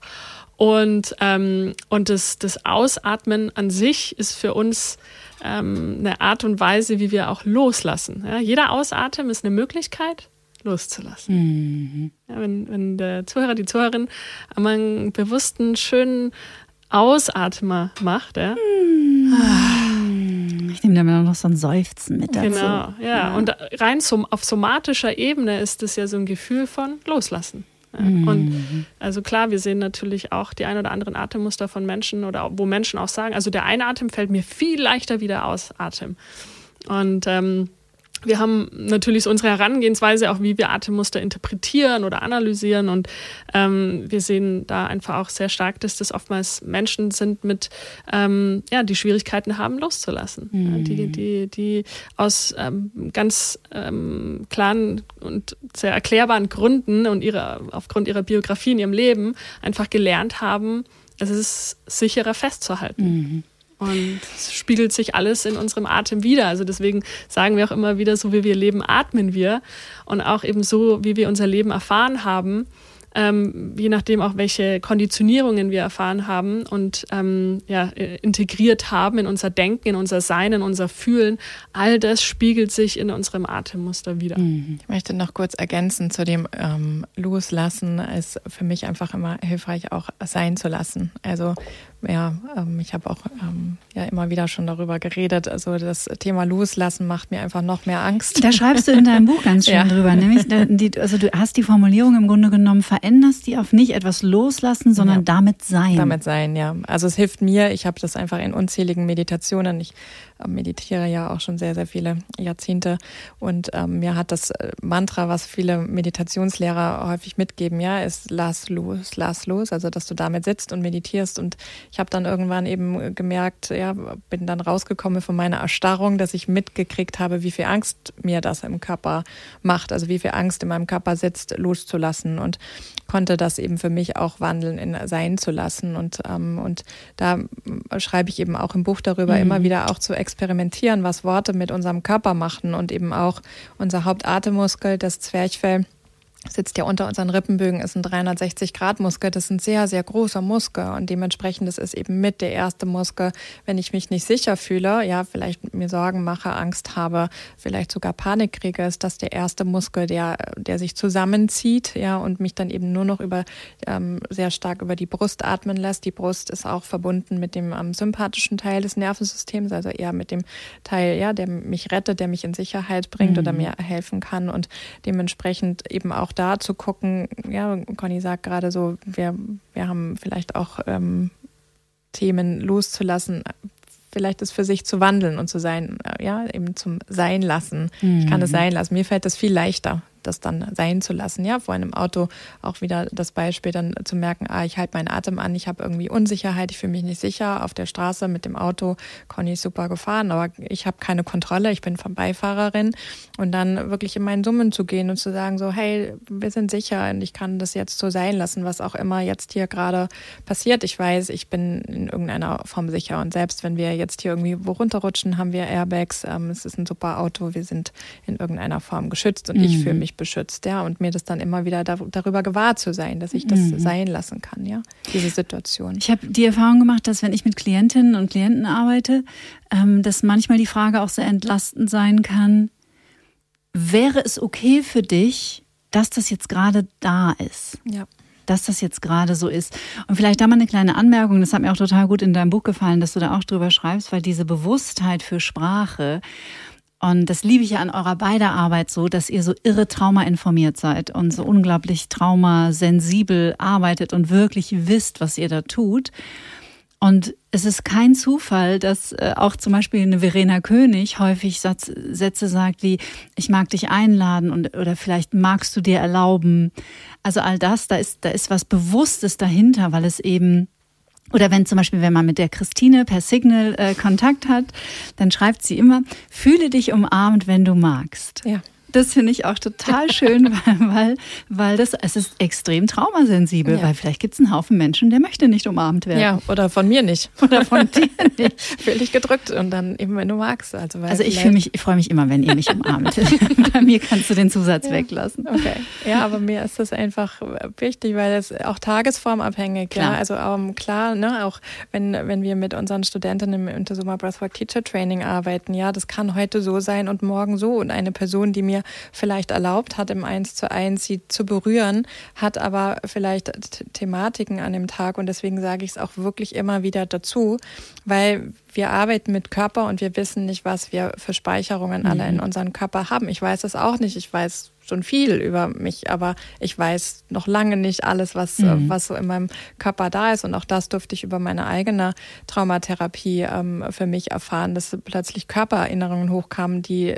Und, ähm, und das, das Ausatmen an sich ist für uns ähm, eine Art und Weise, wie wir auch loslassen. Ja, jeder Ausatmen ist eine Möglichkeit, loszulassen. Mhm. Ja, wenn, wenn der Zuhörer, die Zuhörerin einmal einen bewussten, schönen Ausatmer macht, ja. Mhm. Ich nehme da mal noch so ein Seufzen mit dazu. Genau, ja. ja. Und rein som auf somatischer Ebene ist es ja so ein Gefühl von Loslassen. Mhm. Und also klar, wir sehen natürlich auch die ein oder anderen Atemmuster von Menschen oder wo Menschen auch sagen, also der Einatmen fällt mir viel leichter wie der Ausatmen. Und ähm, wir haben natürlich so unsere Herangehensweise, auch wie wir Atemmuster interpretieren oder analysieren. Und ähm, wir sehen da einfach auch sehr stark, dass das oftmals Menschen sind mit, ähm, ja, die Schwierigkeiten haben, loszulassen. Mhm. Ja, die, die, die aus ähm, ganz ähm, klaren und sehr erklärbaren Gründen und ihre, aufgrund ihrer Biografie in ihrem Leben einfach gelernt haben, es ist sicherer festzuhalten. Mhm. Und es spiegelt sich alles in unserem Atem wieder. Also deswegen sagen wir auch immer wieder, so wie wir leben, atmen wir. Und auch eben so, wie wir unser Leben erfahren haben, ähm, je nachdem auch welche Konditionierungen wir erfahren haben und ähm, ja, integriert haben in unser Denken, in unser Sein, in unser Fühlen, all das spiegelt sich in unserem Atemmuster wieder. Mhm. Ich möchte noch kurz ergänzen zu dem ähm, Loslassen ist für mich einfach immer hilfreich auch sein zu lassen. Also ja, ähm, ich habe auch ähm, ja immer wieder schon darüber geredet. Also das Thema Loslassen macht mir einfach noch mehr Angst. Da schreibst du in deinem Buch ganz schön ja. drüber. Nämlich, die, also du hast die Formulierung im Grunde genommen, veränderst die auf nicht etwas loslassen, sondern ja. damit sein. Damit sein, ja. Also es hilft mir. Ich habe das einfach in unzähligen Meditationen. Ich meditiere ja auch schon sehr, sehr viele Jahrzehnte. Und ähm, mir hat das äh, Mantra, was viele Meditationslehrer häufig mitgeben, ja, ist lass los, lass los. Also dass du damit sitzt und meditierst. Und ich habe dann irgendwann eben gemerkt, ja, bin dann rausgekommen von meiner Erstarrung, dass ich mitgekriegt habe, wie viel Angst mir das im Körper macht. Also wie viel Angst in meinem Körper sitzt, loszulassen. Und konnte das eben für mich auch wandeln in sein zu lassen. Und, ähm, und da schreibe ich eben auch im Buch darüber, mhm. immer wieder auch zu experimentieren, was Worte mit unserem Körper machen und eben auch unser Hauptatemmuskel, das Zwerchfell, sitzt ja unter unseren Rippenbögen, ist ein 360-Grad-Muskel. Das ist ein sehr, sehr großer Muskel und dementsprechend das ist eben mit der erste Muskel, wenn ich mich nicht sicher fühle, ja, vielleicht mir Sorgen mache, Angst habe, vielleicht sogar Panik kriege, ist das der erste Muskel, der, der sich zusammenzieht, ja, und mich dann eben nur noch über, ähm, sehr stark über die Brust atmen lässt. Die Brust ist auch verbunden mit dem ähm, sympathischen Teil des Nervensystems, also eher mit dem Teil, ja, der mich rettet, der mich in Sicherheit bringt mhm. oder mir helfen kann und dementsprechend eben auch da zu gucken, ja, Conny sagt gerade so, wir, wir haben vielleicht auch ähm, Themen loszulassen, vielleicht es für sich zu wandeln und zu sein, äh, ja, eben zum Sein lassen. Mhm. Ich kann es mhm. sein lassen. Mir fällt das viel leichter, das dann sein zu lassen. Ja, vor einem Auto auch wieder das Beispiel dann zu merken, ah, ich halte meinen Atem an, ich habe irgendwie Unsicherheit, ich fühle mich nicht sicher auf der Straße mit dem Auto. Conny ist super gefahren, aber ich habe keine Kontrolle, ich bin Beifahrerin und dann wirklich in meinen Summen zu gehen und zu sagen so, hey, wir sind sicher und ich kann das jetzt so sein lassen, was auch immer jetzt hier gerade passiert. Ich weiß, ich bin in irgendeiner Form sicher und selbst wenn wir jetzt hier irgendwie wo runterrutschen, haben wir Airbags, ähm, es ist ein super Auto, wir sind in irgendeiner Form geschützt und mhm. ich fühle mich beschützt, ja, und mir das dann immer wieder da, darüber gewahr zu sein, dass ich das mhm. sein lassen kann, ja, diese Situation. Ich habe die Erfahrung gemacht, dass wenn ich mit Klientinnen und Klienten arbeite, ähm, dass manchmal die Frage auch sehr entlastend sein kann, wäre es okay für dich, dass das jetzt gerade da ist? Ja dass das jetzt gerade so ist. Und vielleicht da mal eine kleine Anmerkung, das hat mir auch total gut in deinem Buch gefallen, dass du da auch drüber schreibst, weil diese Bewusstheit für Sprache und das liebe ich ja an eurer beider Arbeit so, dass ihr so irre traumainformiert seid und so unglaublich traumasensibel arbeitet und wirklich wisst, was ihr da tut. Und es ist kein Zufall, dass äh, auch zum Beispiel eine Verena König häufig Satz, Sätze sagt wie, ich mag dich einladen und, oder vielleicht magst du dir erlauben. Also all das, da ist, da ist was Bewusstes dahinter, weil es eben oder wenn zum Beispiel, wenn man mit der Christine per Signal äh, Kontakt hat, dann schreibt sie immer, fühle dich umarmt, wenn du magst. Ja. Das finde ich auch total schön, weil, weil das, es ist extrem traumasensibel, ja. weil vielleicht gibt es einen Haufen Menschen, der möchte nicht umarmt werden. Ja, oder von mir nicht. Oder von dir nicht. Fühl dich gedrückt und dann eben, wenn du magst. Also, also ich mich, ich freue mich immer, wenn ihr mich umarmt. Bei mir kannst du den Zusatz ja. weglassen. Okay. Ja, aber mir ist das einfach wichtig, weil es auch tagesformabhängig, klar. ja. Also um, klar, ne, auch wenn, wenn wir mit unseren Studentinnen im Intersuma Breathwork Teacher Training arbeiten, ja, das kann heute so sein und morgen so. Und eine Person, die mir mir vielleicht erlaubt hat, im Eins zu eins sie zu berühren, hat aber vielleicht Thematiken an dem Tag. Und deswegen sage ich es auch wirklich immer wieder dazu, weil wir arbeiten mit Körper und wir wissen nicht, was wir für Speicherungen alle in mhm. unserem Körper haben. Ich weiß es auch nicht. Ich weiß schon viel über mich, aber ich weiß noch lange nicht alles, was, mhm. was so in meinem Körper da ist. Und auch das durfte ich über meine eigene Traumatherapie ähm, für mich erfahren, dass plötzlich Körpererinnerungen hochkamen, die,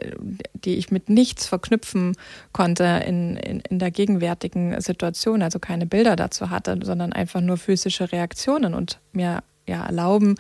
die ich mit nichts verknüpfen konnte in, in, in der gegenwärtigen Situation, also keine Bilder dazu hatte, sondern einfach nur physische Reaktionen und mir ja, erlauben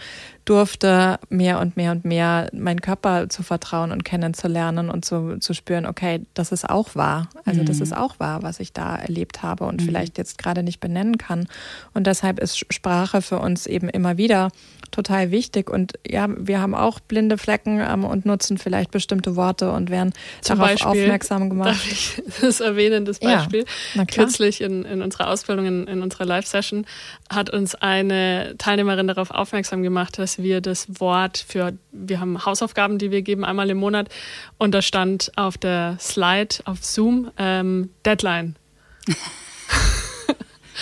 durfte, mehr und mehr und mehr meinen Körper zu vertrauen und kennenzulernen und zu, zu spüren, okay, das ist auch wahr. Also mhm. das ist auch wahr, was ich da erlebt habe und mhm. vielleicht jetzt gerade nicht benennen kann. Und deshalb ist Sprache für uns eben immer wieder total wichtig. Und ja, wir haben auch blinde Flecken ähm, und nutzen vielleicht bestimmte Worte und werden Zum darauf Beispiel, aufmerksam gemacht. Darf ich das erwähnen, das Beispiel? Ja, Kürzlich in, in unserer Ausbildung, in, in unserer Live-Session, hat uns eine Teilnehmerin darauf aufmerksam gemacht, dass wir das Wort für, wir haben Hausaufgaben, die wir geben, einmal im Monat. Und da stand auf der Slide auf Zoom ähm, Deadline.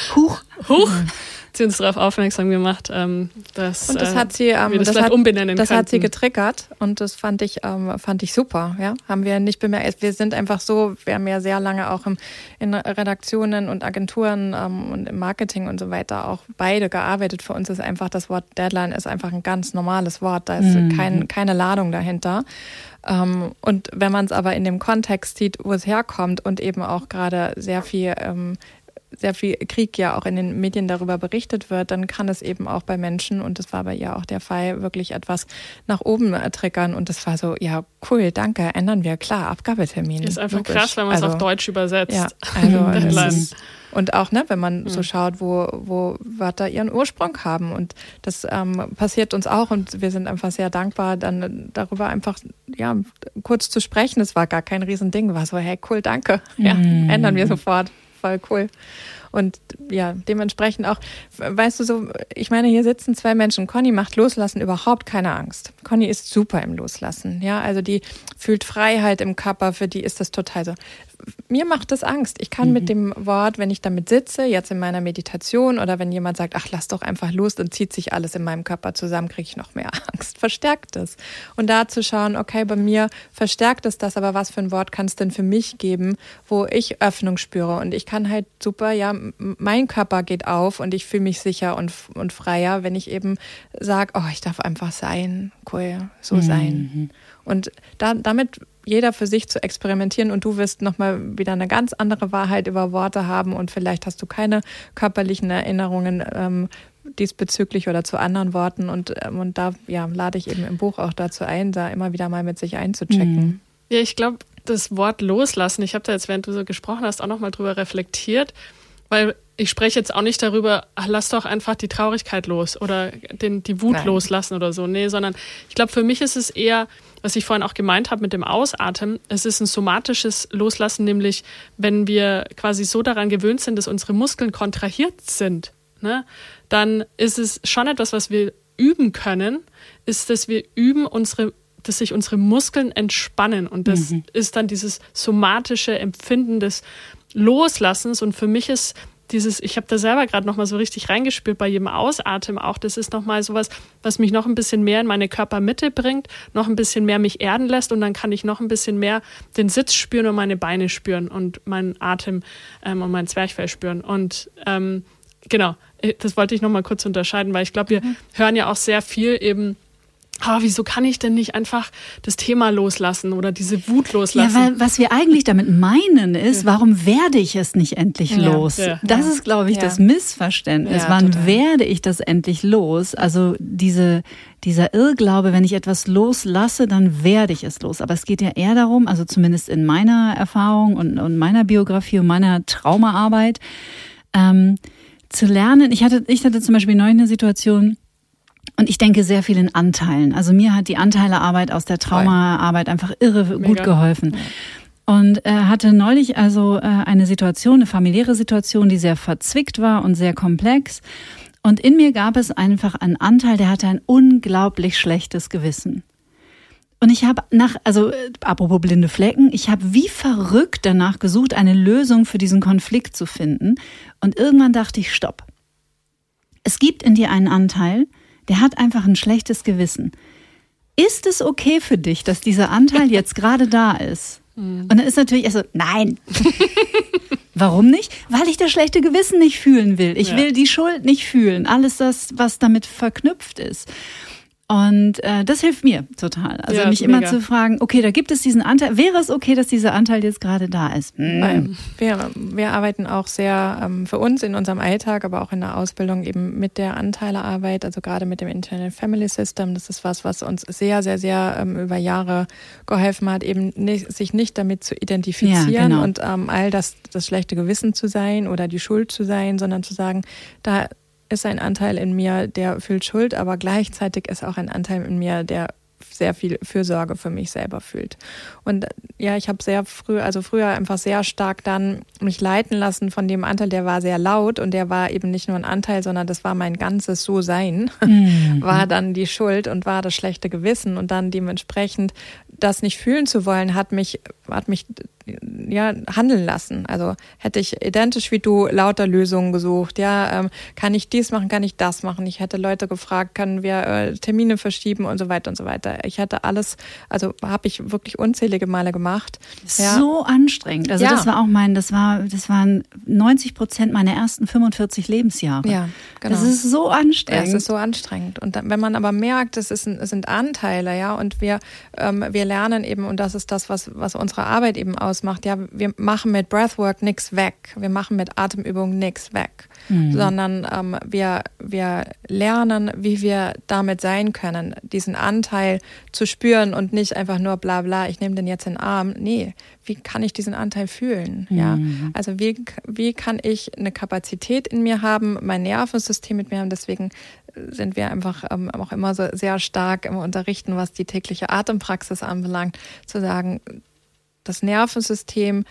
Huch. Huch sie uns darauf aufmerksam gemacht, ähm, dass und das hat sie, ähm, wir das, das hat, umbenennen Das könnten. hat sie getriggert und das fand ich ähm, fand ich super. Ja, haben wir nicht bemerkt. Wir sind einfach so, wir haben ja sehr lange auch im, in Redaktionen und Agenturen ähm, und im Marketing und so weiter auch beide gearbeitet. Für uns ist einfach das Wort Deadline ist einfach ein ganz normales Wort. Da ist mhm. kein, keine Ladung dahinter. Ähm, und wenn man es aber in dem Kontext sieht, wo es herkommt und eben auch gerade sehr viel ähm, sehr viel Krieg ja auch in den Medien darüber berichtet wird, dann kann es eben auch bei Menschen, und das war bei ihr auch der Fall, wirklich etwas nach oben triggern. Und das war so, ja, cool, danke, ändern wir, klar, Abgabetermin. Ist einfach Logisch. krass, wenn man es also, auf Deutsch übersetzt. Ja, also das ist, Und auch, ne, wenn man mhm. so schaut, wo, wo Wörter ihren Ursprung haben. Und das ähm, passiert uns auch und wir sind einfach sehr dankbar, dann darüber einfach ja, kurz zu sprechen. Es war gar kein Riesending. War so, hey, cool, danke. Ja, mhm. ändern wir sofort. Voll cool. Und ja, dementsprechend auch, weißt du so, ich meine, hier sitzen zwei Menschen. Conny macht Loslassen überhaupt keine Angst. Conny ist super im Loslassen. Ja, also die fühlt Freiheit im Körper, für die ist das total so mir macht das Angst. Ich kann mhm. mit dem Wort, wenn ich damit sitze, jetzt in meiner Meditation oder wenn jemand sagt, ach, lass doch einfach los, dann zieht sich alles in meinem Körper zusammen, kriege ich noch mehr Angst. Verstärkt es. Und da zu schauen, okay, bei mir verstärkt es das, aber was für ein Wort kann es denn für mich geben, wo ich Öffnung spüre? Und ich kann halt super, ja, mein Körper geht auf und ich fühle mich sicher und, und freier, wenn ich eben sage, oh, ich darf einfach sein, cool, so mhm. sein. Und da, damit jeder für sich zu experimentieren und du wirst nochmal wieder eine ganz andere Wahrheit über Worte haben und vielleicht hast du keine körperlichen Erinnerungen ähm, diesbezüglich oder zu anderen Worten und, ähm, und da ja, lade ich eben im Buch auch dazu ein, da immer wieder mal mit sich einzuchecken. Mhm. Ja, ich glaube, das Wort loslassen, ich habe da jetzt, während du so gesprochen hast, auch nochmal drüber reflektiert, weil ich spreche jetzt auch nicht darüber, ach, lass doch einfach die Traurigkeit los oder den, die Wut Nein. loslassen oder so. Nee, sondern ich glaube, für mich ist es eher, was ich vorhin auch gemeint habe mit dem Ausatmen, es ist ein somatisches Loslassen, nämlich wenn wir quasi so daran gewöhnt sind, dass unsere Muskeln kontrahiert sind, ne, dann ist es schon etwas, was wir üben können, ist, dass wir üben, unsere dass sich unsere Muskeln entspannen und das mhm. ist dann dieses somatische Empfinden des Loslassens und für mich ist dieses, ich habe da selber gerade nochmal so richtig reingespürt bei jedem Ausatmen auch. Das ist nochmal sowas, was mich noch ein bisschen mehr in meine Körpermitte bringt, noch ein bisschen mehr mich erden lässt und dann kann ich noch ein bisschen mehr den Sitz spüren und meine Beine spüren und meinen Atem ähm, und mein Zwerchfell spüren. Und ähm, genau, äh, das wollte ich nochmal kurz unterscheiden, weil ich glaube, wir mhm. hören ja auch sehr viel eben oh, wieso kann ich denn nicht einfach das Thema loslassen oder diese Wut loslassen? Ja, weil was wir eigentlich damit meinen ist, ja. warum werde ich es nicht endlich ja. los? Ja. Das ist, glaube ich, das Missverständnis. Wann total. werde ich das endlich los? Also diese, dieser Irrglaube, wenn ich etwas loslasse, dann werde ich es los. Aber es geht ja eher darum, also zumindest in meiner Erfahrung und, und meiner Biografie und meiner Traumaarbeit, ähm, zu lernen. Ich hatte, ich hatte zum Beispiel neulich eine Situation, und ich denke sehr viel in Anteilen. Also mir hat die Anteilearbeit aus der Traumaarbeit einfach irre Mega. gut geholfen. Und er hatte neulich also äh, eine Situation, eine familiäre Situation, die sehr verzwickt war und sehr komplex. Und in mir gab es einfach einen Anteil, der hatte ein unglaublich schlechtes Gewissen. Und ich habe nach, also äh, apropos blinde Flecken, ich habe wie verrückt danach gesucht, eine Lösung für diesen Konflikt zu finden. Und irgendwann dachte ich, stopp. Es gibt in dir einen Anteil, der hat einfach ein schlechtes Gewissen. Ist es okay für dich, dass dieser Anteil jetzt gerade da ist? Mhm. Und dann ist natürlich also nein. Warum nicht? Weil ich das schlechte Gewissen nicht fühlen will. Ich ja. will die Schuld nicht fühlen. Alles das, was damit verknüpft ist. Und äh, das hilft mir total. Also ja, mich immer zu fragen, okay, da gibt es diesen Anteil. Wäre es okay, dass dieser Anteil jetzt gerade da ist? Hm. Wir, wir arbeiten auch sehr ähm, für uns in unserem Alltag, aber auch in der Ausbildung eben mit der Anteilearbeit, also gerade mit dem Internet Family System. Das ist was, was uns sehr, sehr, sehr ähm, über Jahre geholfen hat, eben nicht, sich nicht damit zu identifizieren ja, genau. und ähm, all das, das schlechte Gewissen zu sein oder die Schuld zu sein, sondern zu sagen, da ist ein Anteil in mir, der fühlt Schuld, aber gleichzeitig ist auch ein Anteil in mir, der sehr viel Fürsorge für mich selber fühlt. Und ja, ich habe sehr früh, also früher einfach sehr stark dann mich leiten lassen von dem Anteil, der war sehr laut und der war eben nicht nur ein Anteil, sondern das war mein ganzes So-Sein, mhm. war dann die Schuld und war das schlechte Gewissen und dann dementsprechend das nicht fühlen zu wollen, hat mich, hat mich ja, handeln lassen. Also hätte ich identisch wie du lauter Lösungen gesucht. Ja, ähm, kann ich dies machen, kann ich das machen? Ich hätte Leute gefragt, können wir äh, Termine verschieben und so weiter und so weiter. Ich hätte alles, also habe ich wirklich unzählige Male gemacht. Ja. So anstrengend. Also ja. das war auch mein, das war, das waren 90 Prozent meiner ersten 45 Lebensjahre. Ja, genau. Das ist so anstrengend. Ja, es ist so anstrengend. Und dann, wenn man aber merkt, es, ist es sind Anteile, ja, und wir, ähm, wir lernen eben, und das ist das, was, was unsere Arbeit eben ausmacht, ja, wir machen mit Breathwork nichts weg, wir machen mit Atemübungen nichts weg, mhm. sondern ähm, wir, wir lernen, wie wir damit sein können, diesen Anteil zu spüren und nicht einfach nur bla bla, ich nehme den jetzt in den Arm. Nee, wie kann ich diesen Anteil fühlen? Mhm. Ja, also wie, wie kann ich eine Kapazität in mir haben, mein Nervensystem mit mir haben? Deswegen sind wir einfach ähm, auch immer so sehr stark im Unterrichten, was die tägliche Atempraxis anbelangt, zu sagen, das Nervensystem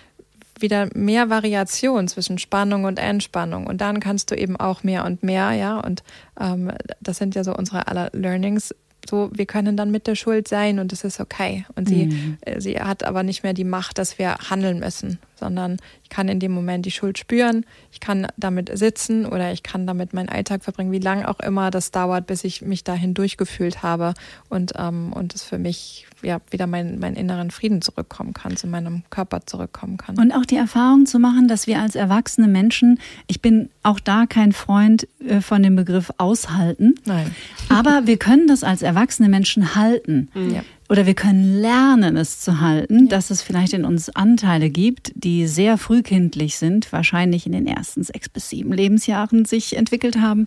wieder mehr Variation zwischen Spannung und Entspannung. Und dann kannst du eben auch mehr und mehr, ja. Und ähm, das sind ja so unsere aller Learnings. So, wir können dann mit der Schuld sein und es ist okay. Und sie, mhm. äh, sie hat aber nicht mehr die Macht, dass wir handeln müssen, sondern ich kann in dem Moment die Schuld spüren, ich kann damit sitzen oder ich kann damit meinen Alltag verbringen, wie lange auch immer das dauert, bis ich mich dahin durchgefühlt habe und, ähm, und es für mich ja, wieder mein, meinen inneren Frieden zurückkommen kann, zu meinem Körper zurückkommen kann. Und auch die Erfahrung zu machen, dass wir als erwachsene Menschen, ich bin auch da kein Freund äh, von dem Begriff aushalten, Nein. aber wir können das als erwachsene Menschen halten. Mhm. Ja. Oder wir können lernen, es zu halten, ja. dass es vielleicht in uns Anteile gibt, die sehr frühkindlich sind, wahrscheinlich in den ersten sechs bis sieben Lebensjahren sich entwickelt haben.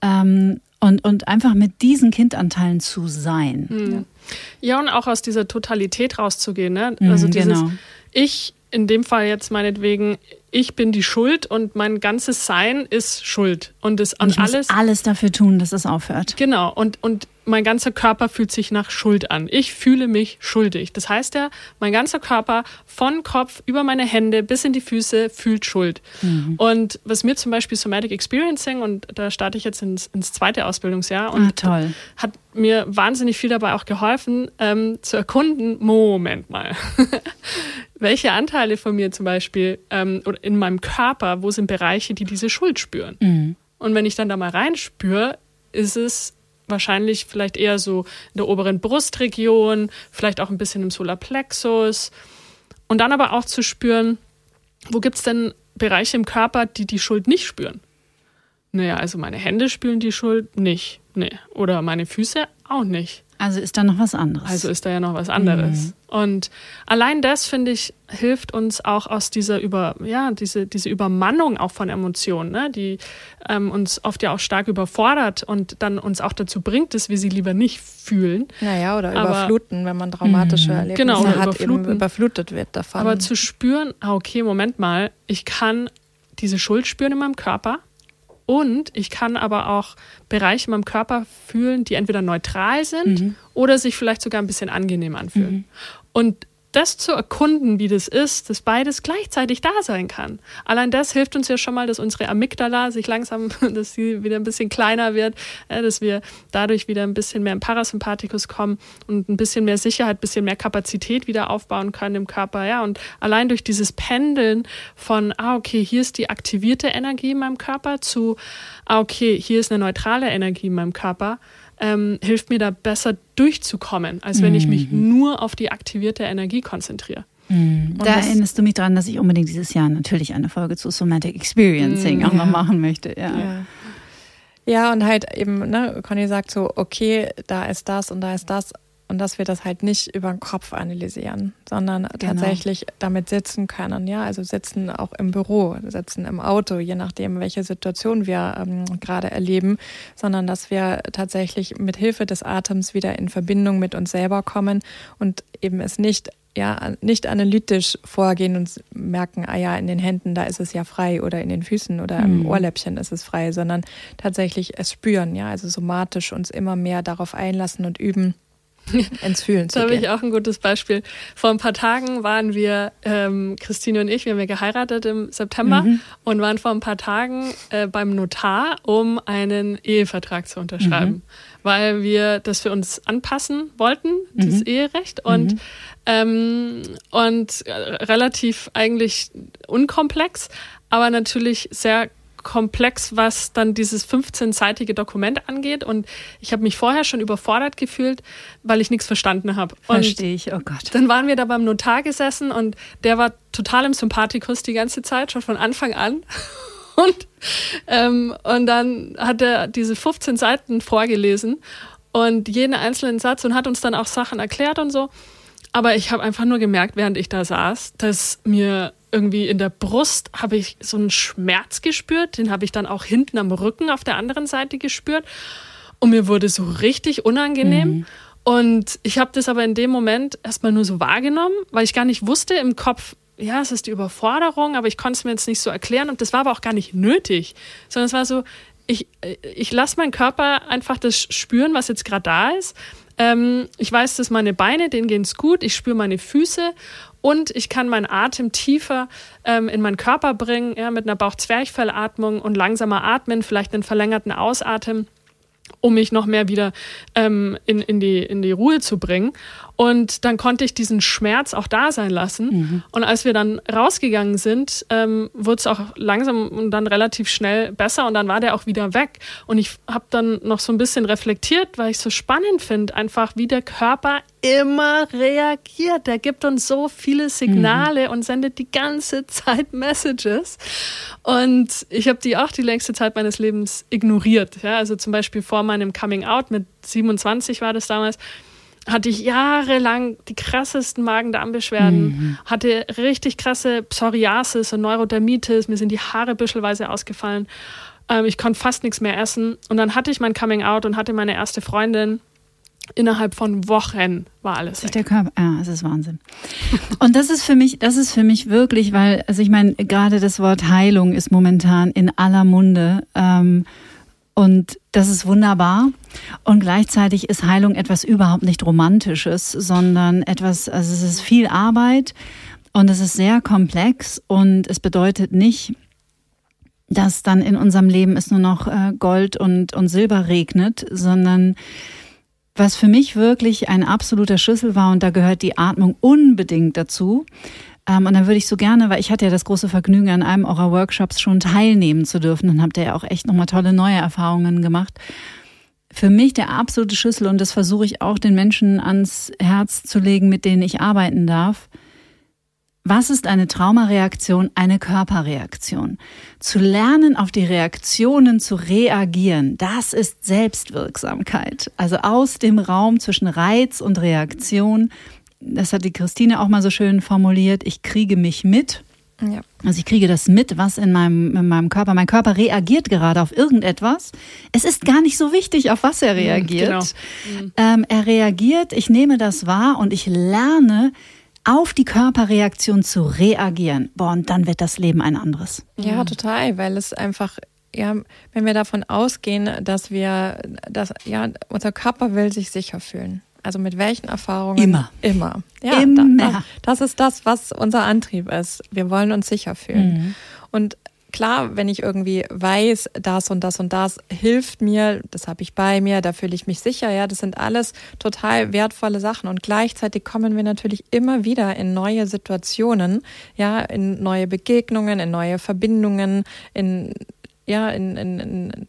Ähm, und, und einfach mit diesen Kindanteilen zu sein. Mhm. Ja, und auch aus dieser Totalität rauszugehen. Ne? Mhm, also dieses, genau. ich, in dem Fall jetzt meinetwegen, ich bin die Schuld und mein ganzes Sein ist Schuld. Und es an ich alles. Muss alles dafür tun, dass es aufhört. Genau. Und, und mein ganzer Körper fühlt sich nach Schuld an. Ich fühle mich schuldig. Das heißt ja, mein ganzer Körper von Kopf über meine Hände bis in die Füße fühlt Schuld. Mhm. Und was mir zum Beispiel Somatic Experiencing, und da starte ich jetzt ins, ins zweite Ausbildungsjahr und ah, hat mir wahnsinnig viel dabei auch geholfen, ähm, zu erkunden, Moment mal, welche Anteile von mir zum Beispiel ähm, oder in meinem Körper, wo sind Bereiche, die diese Schuld spüren. Mhm. Und wenn ich dann da mal reinspüre, ist es wahrscheinlich vielleicht eher so in der oberen Brustregion, vielleicht auch ein bisschen im Solarplexus. Und dann aber auch zu spüren, wo gibt es denn Bereiche im Körper, die die Schuld nicht spüren? Naja, also meine Hände spüren die Schuld nicht. Nee. Oder meine Füße auch nicht. Also ist da noch was anderes. Also ist da ja noch was anderes. Mhm. Und allein das, finde ich, hilft uns auch aus dieser über, ja, diese, diese Übermannung auch von Emotionen, ne, die ähm, uns oft ja auch stark überfordert und dann uns auch dazu bringt, dass wir sie lieber nicht fühlen. Naja, oder aber, überfluten, wenn man traumatische mhm. Erlebnisse genau, hat, eben überflutet wird davon. Aber zu spüren, ah, okay, Moment mal, ich kann diese Schuld spüren in meinem Körper und ich kann aber auch Bereiche in meinem Körper fühlen, die entweder neutral sind mhm. oder sich vielleicht sogar ein bisschen angenehm anfühlen. Mhm. Und das zu erkunden, wie das ist, dass beides gleichzeitig da sein kann. Allein das hilft uns ja schon mal, dass unsere Amygdala sich langsam, dass sie wieder ein bisschen kleiner wird, dass wir dadurch wieder ein bisschen mehr im Parasympathikus kommen und ein bisschen mehr Sicherheit, ein bisschen mehr Kapazität wieder aufbauen können im Körper. Ja, und allein durch dieses Pendeln von, ah, okay, hier ist die aktivierte Energie in meinem Körper zu, ah, okay, hier ist eine neutrale Energie in meinem Körper, ähm, hilft mir da besser durchzukommen, als wenn ich mich mhm. nur auf die aktivierte Energie konzentriere. Mhm. Da erinnerst du mich daran, dass ich unbedingt dieses Jahr natürlich eine Folge zu Somatic Experiencing mhm. auch noch machen möchte. Ja. ja. ja. und halt eben, ne, Conny sagt so, okay, da ist das und da ist das, und dass wir das halt nicht über den Kopf analysieren, sondern genau. tatsächlich damit sitzen können. Ja, also sitzen auch im Büro, sitzen im Auto, je nachdem, welche Situation wir ähm, gerade erleben, sondern dass wir tatsächlich mit Hilfe des Atems wieder in Verbindung mit uns selber kommen und eben es nicht ja, nicht analytisch vorgehen und merken, ah ja, in den Händen, da ist es ja frei oder in den Füßen oder im mhm. Ohrläppchen ist es frei, sondern tatsächlich es spüren, ja, also somatisch uns immer mehr darauf einlassen und üben, ins Fühlen zu Da habe ich auch ein gutes Beispiel. Vor ein paar Tagen waren wir, ähm, Christine und ich, wir haben ja geheiratet im September mhm. und waren vor ein paar Tagen äh, beim Notar, um einen Ehevertrag zu unterschreiben, mhm. weil wir das für uns anpassen wollten, das mhm. Eherecht und mhm. ähm, und äh, relativ eigentlich unkomplex, aber natürlich sehr komplex, was dann dieses 15-seitige Dokument angeht. Und ich habe mich vorher schon überfordert gefühlt, weil ich nichts verstanden habe. Verstehe ich, oh Gott. Dann waren wir da beim Notar gesessen und der war total im Sympathikus die ganze Zeit, schon von Anfang an. Und, ähm, und dann hat er diese 15 Seiten vorgelesen und jeden einzelnen Satz und hat uns dann auch Sachen erklärt und so. Aber ich habe einfach nur gemerkt, während ich da saß, dass mir irgendwie in der Brust habe ich so einen Schmerz gespürt. Den habe ich dann auch hinten am Rücken auf der anderen Seite gespürt. Und mir wurde so richtig unangenehm. Mhm. Und ich habe das aber in dem Moment erstmal nur so wahrgenommen, weil ich gar nicht wusste im Kopf, ja, es ist die Überforderung, aber ich konnte es mir jetzt nicht so erklären und das war aber auch gar nicht nötig, sondern es war so, ich, ich lasse meinen Körper einfach das spüren, was jetzt gerade da ist. Ähm, ich weiß, dass meine Beine, denen gehen es gut, ich spüre meine Füße und ich kann meinen Atem tiefer ähm, in meinen Körper bringen, ja, mit einer Bauchzwerchfellatmung und langsamer atmen, vielleicht einen verlängerten Ausatmen um mich noch mehr wieder ähm, in, in, die, in die Ruhe zu bringen. Und dann konnte ich diesen Schmerz auch da sein lassen. Mhm. Und als wir dann rausgegangen sind, ähm, wurde es auch langsam und dann relativ schnell besser und dann war der auch wieder weg. Und ich habe dann noch so ein bisschen reflektiert, weil ich so spannend finde, einfach wie der Körper immer reagiert. Der gibt uns so viele Signale mhm. und sendet die ganze Zeit Messages. Und ich habe die auch die längste Zeit meines Lebens ignoriert. Ja, also zum Beispiel vor meinem Coming Out mit 27 war das damals hatte ich jahrelang die krassesten Magen-Darm-Beschwerden, mhm. hatte richtig krasse Psoriasis und Neurodermitis, mir sind die Haare büschelweise ausgefallen. Ähm, ich konnte fast nichts mehr essen. Und dann hatte ich mein Coming Out und hatte meine erste Freundin. Innerhalb von Wochen war alles. Weg. Der Körper, ja, es ist Wahnsinn. Und das ist für mich, das ist für mich wirklich, weil, also ich meine, gerade das Wort Heilung ist momentan in aller Munde. Ähm, und das ist wunderbar. Und gleichzeitig ist Heilung etwas überhaupt nicht Romantisches, sondern etwas, also es ist viel Arbeit und es ist sehr komplex und es bedeutet nicht, dass dann in unserem Leben es nur noch äh, Gold und, und Silber regnet, sondern was für mich wirklich ein absoluter Schlüssel war, und da gehört die Atmung unbedingt dazu, und dann würde ich so gerne, weil ich hatte ja das große Vergnügen, an einem eurer Workshops schon teilnehmen zu dürfen und habt ihr ja auch echt nochmal tolle neue Erfahrungen gemacht. Für mich der absolute Schlüssel, und das versuche ich auch den Menschen ans Herz zu legen, mit denen ich arbeiten darf. Was ist eine Traumareaktion? Eine Körperreaktion. Zu lernen, auf die Reaktionen zu reagieren, das ist Selbstwirksamkeit. Also aus dem Raum zwischen Reiz und Reaktion das hat die Christine auch mal so schön formuliert, ich kriege mich mit. Ja. Also ich kriege das mit, was in meinem, in meinem Körper. Mein Körper reagiert gerade auf irgendetwas. Es ist gar nicht so wichtig, auf was er mhm, reagiert. Genau. Mhm. Ähm, er reagiert, ich nehme das wahr und ich lerne, auf die Körperreaktion zu reagieren. Boah, und dann wird das Leben ein anderes. Ja, total, weil es einfach ja, wenn wir davon ausgehen, dass wir, dass ja, unser Körper will sich sicher fühlen. Also mit welchen Erfahrungen? Immer. Immer. Ja, Immer. Da, das ist das, was unser Antrieb ist. Wir wollen uns sicher fühlen. Mhm. Und klar, wenn ich irgendwie weiß, das und das und das hilft mir, das habe ich bei mir, da fühle ich mich sicher, ja, das sind alles total wertvolle Sachen und gleichzeitig kommen wir natürlich immer wieder in neue Situationen, ja, in neue Begegnungen, in neue Verbindungen, in ja, in, in, in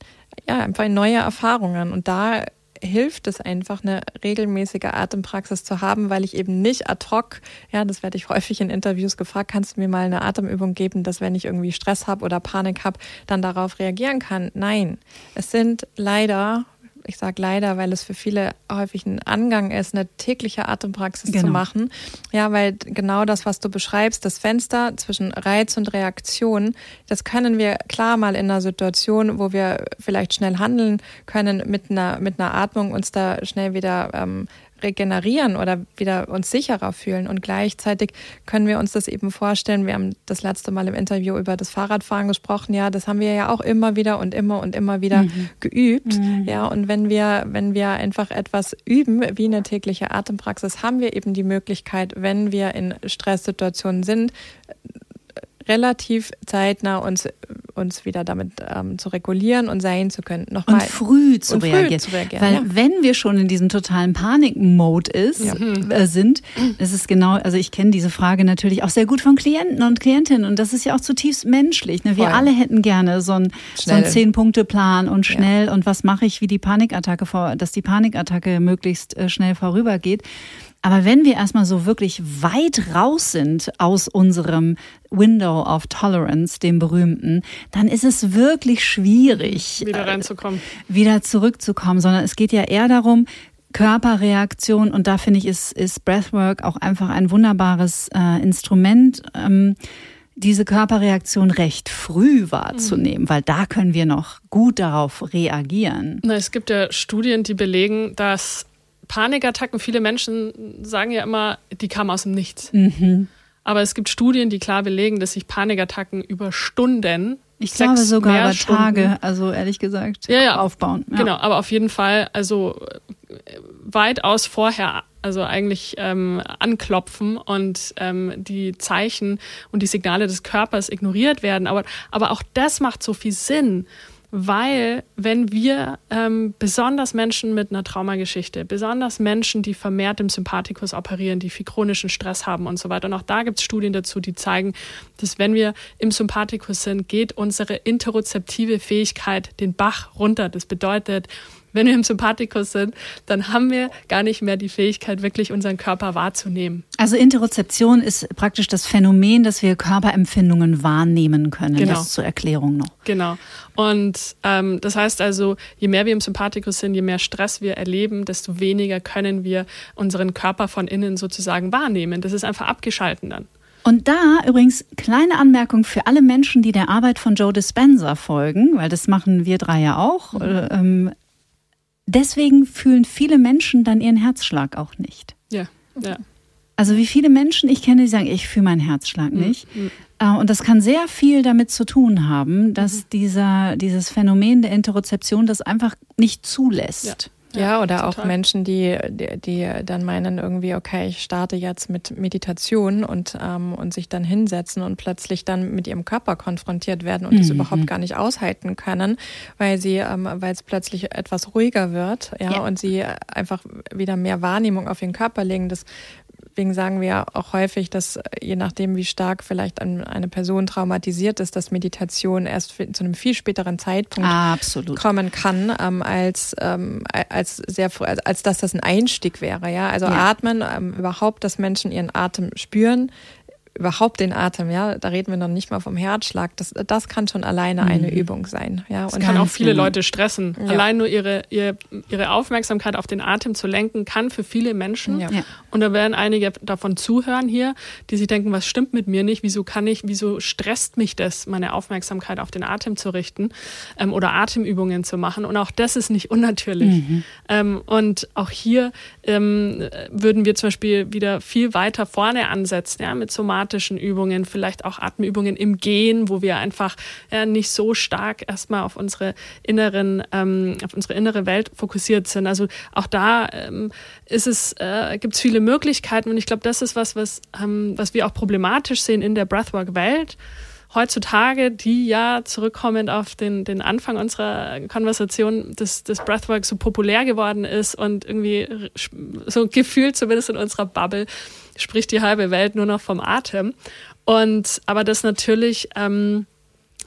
ja, einfach in neue Erfahrungen und da hilft es einfach, eine regelmäßige Atempraxis zu haben, weil ich eben nicht ad hoc, ja, das werde ich häufig in Interviews gefragt, kannst du mir mal eine Atemübung geben, dass wenn ich irgendwie Stress habe oder Panik habe, dann darauf reagieren kann. Nein, es sind leider ich sage leider, weil es für viele häufig ein Angang ist, eine tägliche Atempraxis genau. zu machen. Ja, weil genau das, was du beschreibst, das Fenster zwischen Reiz und Reaktion, das können wir klar mal in einer Situation, wo wir vielleicht schnell handeln können, mit einer, mit einer Atmung uns da schnell wieder ähm, regenerieren oder wieder uns sicherer fühlen. Und gleichzeitig können wir uns das eben vorstellen. Wir haben das letzte Mal im Interview über das Fahrradfahren gesprochen. Ja, das haben wir ja auch immer wieder und immer und immer wieder mhm. geübt. Mhm. Ja, und wenn wir, wenn wir einfach etwas üben, wie eine tägliche Atempraxis, haben wir eben die Möglichkeit, wenn wir in Stresssituationen sind, relativ zeitnah uns, uns wieder damit ähm, zu regulieren und sein zu können. Nochmal. Und früh zu, und reagieren. Früh zu reagieren. Weil ja. wenn wir schon in diesem totalen Panik-Mode ist, ja. äh, sind, das ist genau, also ich kenne diese Frage natürlich auch sehr gut von Klienten und Klientinnen und das ist ja auch zutiefst menschlich. Ne? Wir Voll. alle hätten gerne so einen so einen Zehn-Punkte-Plan und schnell ja. und was mache ich, wie die Panikattacke vor, dass die Panikattacke möglichst äh, schnell vorübergeht. Aber wenn wir erstmal so wirklich weit raus sind aus unserem Window of Tolerance, dem berühmten, dann ist es wirklich schwierig, wieder äh, reinzukommen, wieder zurückzukommen, sondern es geht ja eher darum, Körperreaktion und da finde ich, ist, ist Breathwork auch einfach ein wunderbares äh, Instrument. Ähm, diese Körperreaktion recht früh wahrzunehmen, mhm. weil da können wir noch gut darauf reagieren. Na, es gibt ja Studien, die belegen, dass Panikattacken, viele Menschen sagen ja immer, die kamen aus dem Nichts. Mhm. Aber es gibt Studien, die klar belegen, dass sich Panikattacken über Stunden ich glaube sogar über Stunden, Tage, also ehrlich gesagt, ja, ja, aufbauen. Ja. Genau, aber auf jeden Fall, also weitaus vorher, also eigentlich ähm, anklopfen und ähm, die Zeichen und die Signale des Körpers ignoriert werden. Aber, aber auch das macht so viel Sinn weil wenn wir ähm, besonders Menschen mit einer Traumageschichte, besonders Menschen, die vermehrt im Sympathikus operieren, die viel chronischen Stress haben und so weiter, und auch da gibt es Studien dazu, die zeigen, dass wenn wir im Sympathikus sind, geht unsere interozeptive Fähigkeit den Bach runter. Das bedeutet, wenn wir im Sympathikus sind, dann haben wir gar nicht mehr die Fähigkeit, wirklich unseren Körper wahrzunehmen. Also Interozeption ist praktisch das Phänomen, dass wir Körperempfindungen wahrnehmen können. Genau. Das zur Erklärung noch. Genau. Und ähm, das heißt also, je mehr wir im Sympathikus sind, je mehr Stress wir erleben, desto weniger können wir unseren Körper von innen sozusagen wahrnehmen. Das ist einfach abgeschalten dann. Und da übrigens kleine Anmerkung für alle Menschen, die der Arbeit von Joe Dispenza folgen, weil das machen wir drei ja auch. Mhm. Ähm, deswegen fühlen viele Menschen dann ihren Herzschlag auch nicht. Ja, ja. Also wie viele Menschen ich kenne, die sagen, ich fühle meinen Herzschlag mhm, nicht. Mhm. Und das kann sehr viel damit zu tun haben, dass mhm. dieser, dieses Phänomen der Interozeption das einfach nicht zulässt. Ja. Ja, oder total. auch Menschen, die, die, die, dann meinen irgendwie, okay, ich starte jetzt mit Meditation und, ähm, und sich dann hinsetzen und plötzlich dann mit ihrem Körper konfrontiert werden und mhm. das überhaupt gar nicht aushalten können, weil sie, ähm, weil es plötzlich etwas ruhiger wird, ja, ja, und sie einfach wieder mehr Wahrnehmung auf ihren Körper legen. Das Deswegen sagen wir auch häufig, dass äh, je nachdem, wie stark vielleicht eine Person traumatisiert ist, dass Meditation erst zu einem viel späteren Zeitpunkt Absolut. kommen kann, ähm, als, ähm, als sehr als dass das ein Einstieg wäre. Ja, also ja. atmen, ähm, überhaupt, dass Menschen ihren Atem spüren, überhaupt den Atem, ja, da reden wir noch nicht mal vom Herzschlag. Das, das kann schon alleine mhm. eine Übung sein. Ja, das und kann auch viele Leute stressen. Ja. Allein nur ihre, ihre, ihre Aufmerksamkeit auf den Atem zu lenken, kann für viele Menschen. Ja. Und da werden einige davon zuhören hier, die sich denken, was stimmt mit mir nicht? Wieso kann ich, wieso stresst mich das, meine Aufmerksamkeit auf den Atem zu richten ähm, oder Atemübungen zu machen? Und auch das ist nicht unnatürlich. Mhm. Ähm, und auch hier ähm, würden wir zum Beispiel wieder viel weiter vorne ansetzen, ja, mit Somatik somatischen Übungen, vielleicht auch Atemübungen im Gehen, wo wir einfach ja, nicht so stark erstmal auf unsere inneren, ähm, auf unsere innere Welt fokussiert sind. Also auch da ähm, ist es, äh, gibt es viele Möglichkeiten und ich glaube, das ist was, was, ähm, was wir auch problematisch sehen in der Breathwork-Welt heutzutage, die ja zurückkommend auf den, den Anfang unserer Konversation, dass das Breathwork so populär geworden ist und irgendwie so gefühlt zumindest in unserer Bubble spricht die halbe Welt nur noch vom Atem. Und aber das natürlich ähm,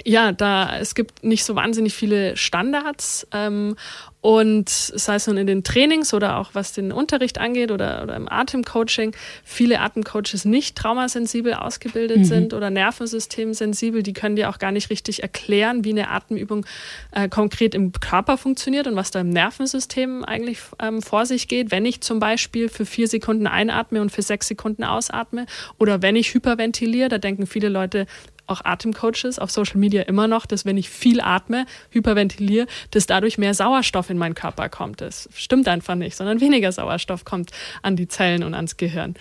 ja, da es gibt nicht so wahnsinnig viele Standards ähm, und sei es nun in den Trainings oder auch was den Unterricht angeht oder, oder im Atemcoaching, viele Atemcoaches nicht traumasensibel ausgebildet mhm. sind oder nervensystemsensibel, die können dir auch gar nicht richtig erklären, wie eine Atemübung äh, konkret im Körper funktioniert und was da im Nervensystem eigentlich ähm, vor sich geht. Wenn ich zum Beispiel für vier Sekunden einatme und für sechs Sekunden ausatme oder wenn ich hyperventiliere, da denken viele Leute, auch Atemcoaches auf Social Media immer noch, dass wenn ich viel atme, hyperventiliere, dass dadurch mehr Sauerstoff in meinen Körper kommt. Das stimmt einfach nicht, sondern weniger Sauerstoff kommt an die Zellen und ans Gehirn.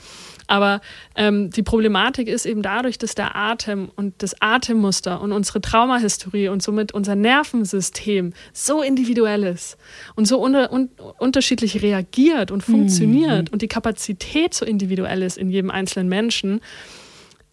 Aber ähm, die Problematik ist eben dadurch, dass der Atem und das Atemmuster und unsere Traumahistorie und somit unser Nervensystem so individuell ist und so unter, un, unterschiedlich reagiert und funktioniert mhm. und die Kapazität so individuell ist in jedem einzelnen Menschen,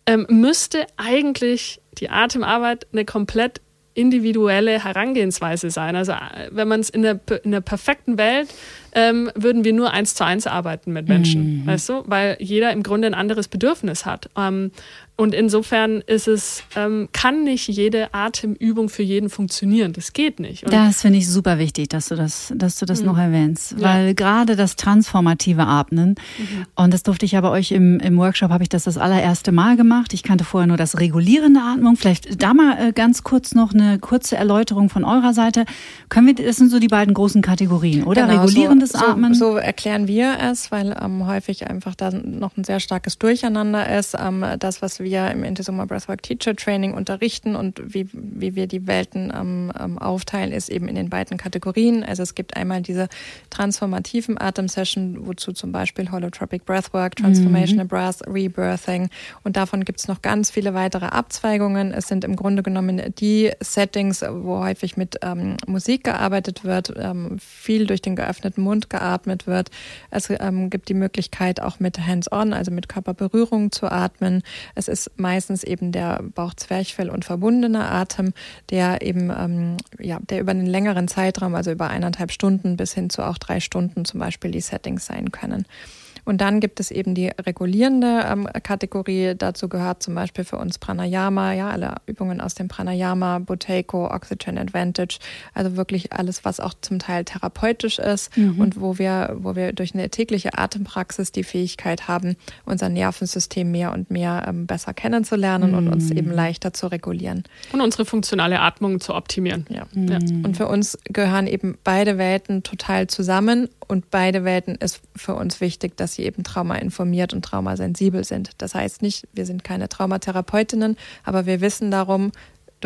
ähm, müsste eigentlich die Atemarbeit eine komplett individuelle Herangehensweise sein. Also äh, wenn man es in der, in der perfekten Welt ähm, würden wir nur eins zu eins arbeiten mit Menschen, mhm. weißt du, weil jeder im Grunde ein anderes Bedürfnis hat. Ähm, und insofern ist es, ähm, kann nicht jede Atemübung für jeden funktionieren. Das geht nicht. Und das finde ich super wichtig, dass du das, dass du das mhm. noch erwähnst. Weil ja. gerade das transformative Atmen, mhm. und das durfte ich aber euch im, im Workshop, habe ich das das allererste Mal gemacht. Ich kannte vorher nur das regulierende Atmung. Vielleicht da mal äh, ganz kurz noch eine kurze Erläuterung von eurer Seite. Können wir, das sind so die beiden großen Kategorien, oder? Genau, Regulierendes normales Atmen? So, so erklären wir es, weil ähm, häufig einfach da noch ein sehr starkes Durcheinander ist. Ähm, das, was wir im Intesoma Breathwork Teacher Training unterrichten und wie, wie wir die Welten ähm, aufteilen, ist eben in den beiden Kategorien. Also es gibt einmal diese transformativen Atemsession, wozu zum Beispiel Holotropic Breathwork, Transformational mhm. Breath, Rebirthing und davon gibt es noch ganz viele weitere Abzweigungen. Es sind im Grunde genommen die Settings, wo häufig mit ähm, Musik gearbeitet wird, ähm, viel durch den geöffneten Mund geatmet wird. Es ähm, gibt die Möglichkeit auch mit Hands-on, also mit Körperberührung zu atmen. Es ist meistens eben der Bauchzwerchfell und verbundene Atem, der eben ähm, ja, der über einen längeren Zeitraum, also über eineinhalb Stunden bis hin zu auch drei Stunden zum Beispiel die Settings sein können. Und dann gibt es eben die regulierende ähm, Kategorie. Dazu gehört zum Beispiel für uns Pranayama, ja, alle Übungen aus dem Pranayama, Buteyko, Oxygen Advantage, also wirklich alles, was auch zum Teil therapeutisch ist mhm. und wo wir, wo wir durch eine tägliche Atempraxis die Fähigkeit haben, unser Nervensystem mehr und mehr ähm, besser kennenzulernen mhm. und uns eben mhm. leichter zu regulieren. Und unsere funktionale Atmung zu optimieren. Ja. Mhm. ja. Und für uns gehören eben beide Welten total zusammen und beide Welten ist für uns wichtig, dass sie eben traumainformiert und traumasensibel sind. Das heißt nicht, wir sind keine Traumatherapeutinnen, aber wir wissen darum,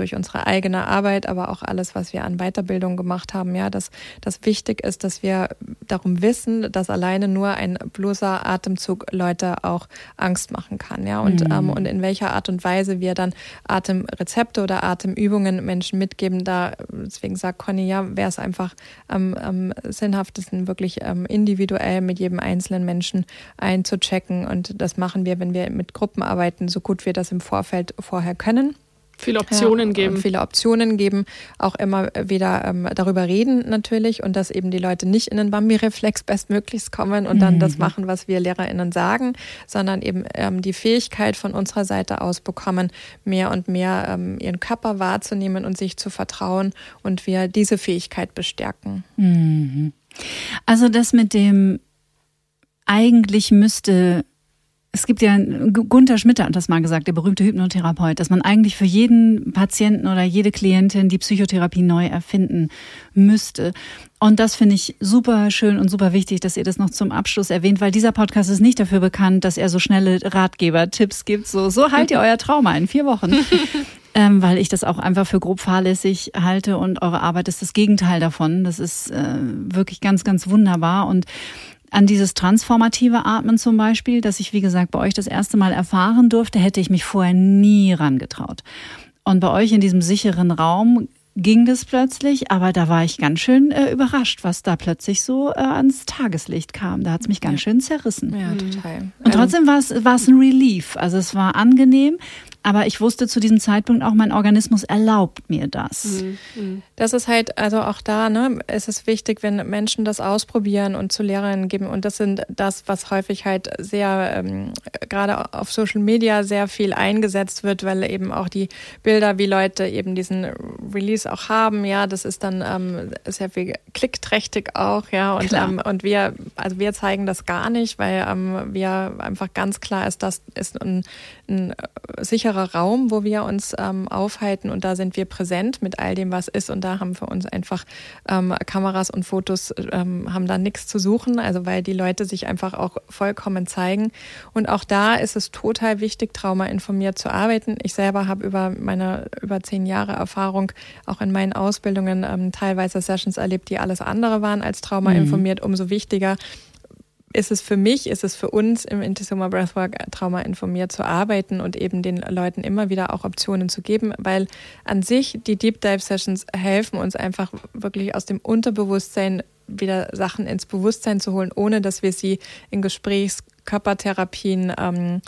durch unsere eigene Arbeit, aber auch alles, was wir an Weiterbildung gemacht haben, ja, dass das wichtig ist, dass wir darum wissen, dass alleine nur ein bloßer Atemzug Leute auch Angst machen kann, ja, und, mhm. ähm, und in welcher Art und Weise wir dann Atemrezepte oder Atemübungen Menschen mitgeben, da, deswegen sagt Conny, ja, wäre es einfach am, am sinnhaftesten, wirklich ähm, individuell mit jedem einzelnen Menschen einzuchecken und das machen wir, wenn wir mit Gruppen arbeiten, so gut wir das im Vorfeld vorher können. Viele Optionen ja, geben. Viele Optionen geben, auch immer wieder ähm, darüber reden natürlich und dass eben die Leute nicht in den Bambi-Reflex bestmöglichst kommen und dann das mhm. machen, was wir LehrerInnen sagen, sondern eben ähm, die Fähigkeit von unserer Seite aus bekommen, mehr und mehr ähm, ihren Körper wahrzunehmen und sich zu vertrauen und wir diese Fähigkeit bestärken. Mhm. Also das mit dem eigentlich müsste es gibt ja, Gunther Schmitter hat das mal gesagt, der berühmte Hypnotherapeut, dass man eigentlich für jeden Patienten oder jede Klientin die Psychotherapie neu erfinden müsste. Und das finde ich super schön und super wichtig, dass ihr das noch zum Abschluss erwähnt, weil dieser Podcast ist nicht dafür bekannt, dass er so schnelle Ratgeber-Tipps gibt. So, so heilt ihr euer Trauma in vier Wochen. ähm, weil ich das auch einfach für grob fahrlässig halte und eure Arbeit ist das Gegenteil davon. Das ist äh, wirklich ganz, ganz wunderbar und an dieses transformative Atmen zum Beispiel, das ich, wie gesagt, bei euch das erste Mal erfahren durfte, hätte ich mich vorher nie rangetraut. Und bei euch in diesem sicheren Raum ging das plötzlich, aber da war ich ganz schön äh, überrascht, was da plötzlich so äh, ans Tageslicht kam. Da hat es mich ganz ja. schön zerrissen. Ja, total. Und trotzdem war es ein Relief. Also es war angenehm. Aber ich wusste zu diesem Zeitpunkt auch, mein Organismus erlaubt mir das. Mhm. mhm. Das ist halt, also auch da, ne, ist es wichtig, wenn Menschen das ausprobieren und zu Lehrerinnen geben. Und das sind das, was häufig halt sehr, ähm, gerade auf Social Media sehr viel eingesetzt wird, weil eben auch die Bilder, wie Leute eben diesen Release auch haben, ja, das ist dann ähm, sehr viel klickträchtig auch, ja. Und, ähm, und wir, also wir zeigen das gar nicht, weil ähm, wir einfach ganz klar ist, das ist ein, ein sicherer sicherer Raum, wo wir uns ähm, aufhalten und da sind wir präsent mit all dem, was ist und da haben für uns einfach ähm, Kameras und Fotos ähm, haben da nichts zu suchen, also weil die Leute sich einfach auch vollkommen zeigen und auch da ist es total wichtig, traumainformiert zu arbeiten. Ich selber habe über meine über zehn Jahre Erfahrung auch in meinen Ausbildungen ähm, teilweise Sessions erlebt, die alles andere waren als traumainformiert. Mhm. Umso wichtiger ist es für mich, ist es für uns im Intisoma Breathwork Trauma informiert zu arbeiten und eben den Leuten immer wieder auch Optionen zu geben, weil an sich die Deep Dive Sessions helfen uns einfach wirklich aus dem Unterbewusstsein wieder Sachen ins Bewusstsein zu holen, ohne dass wir sie in Gesprächskörpertherapien ähm,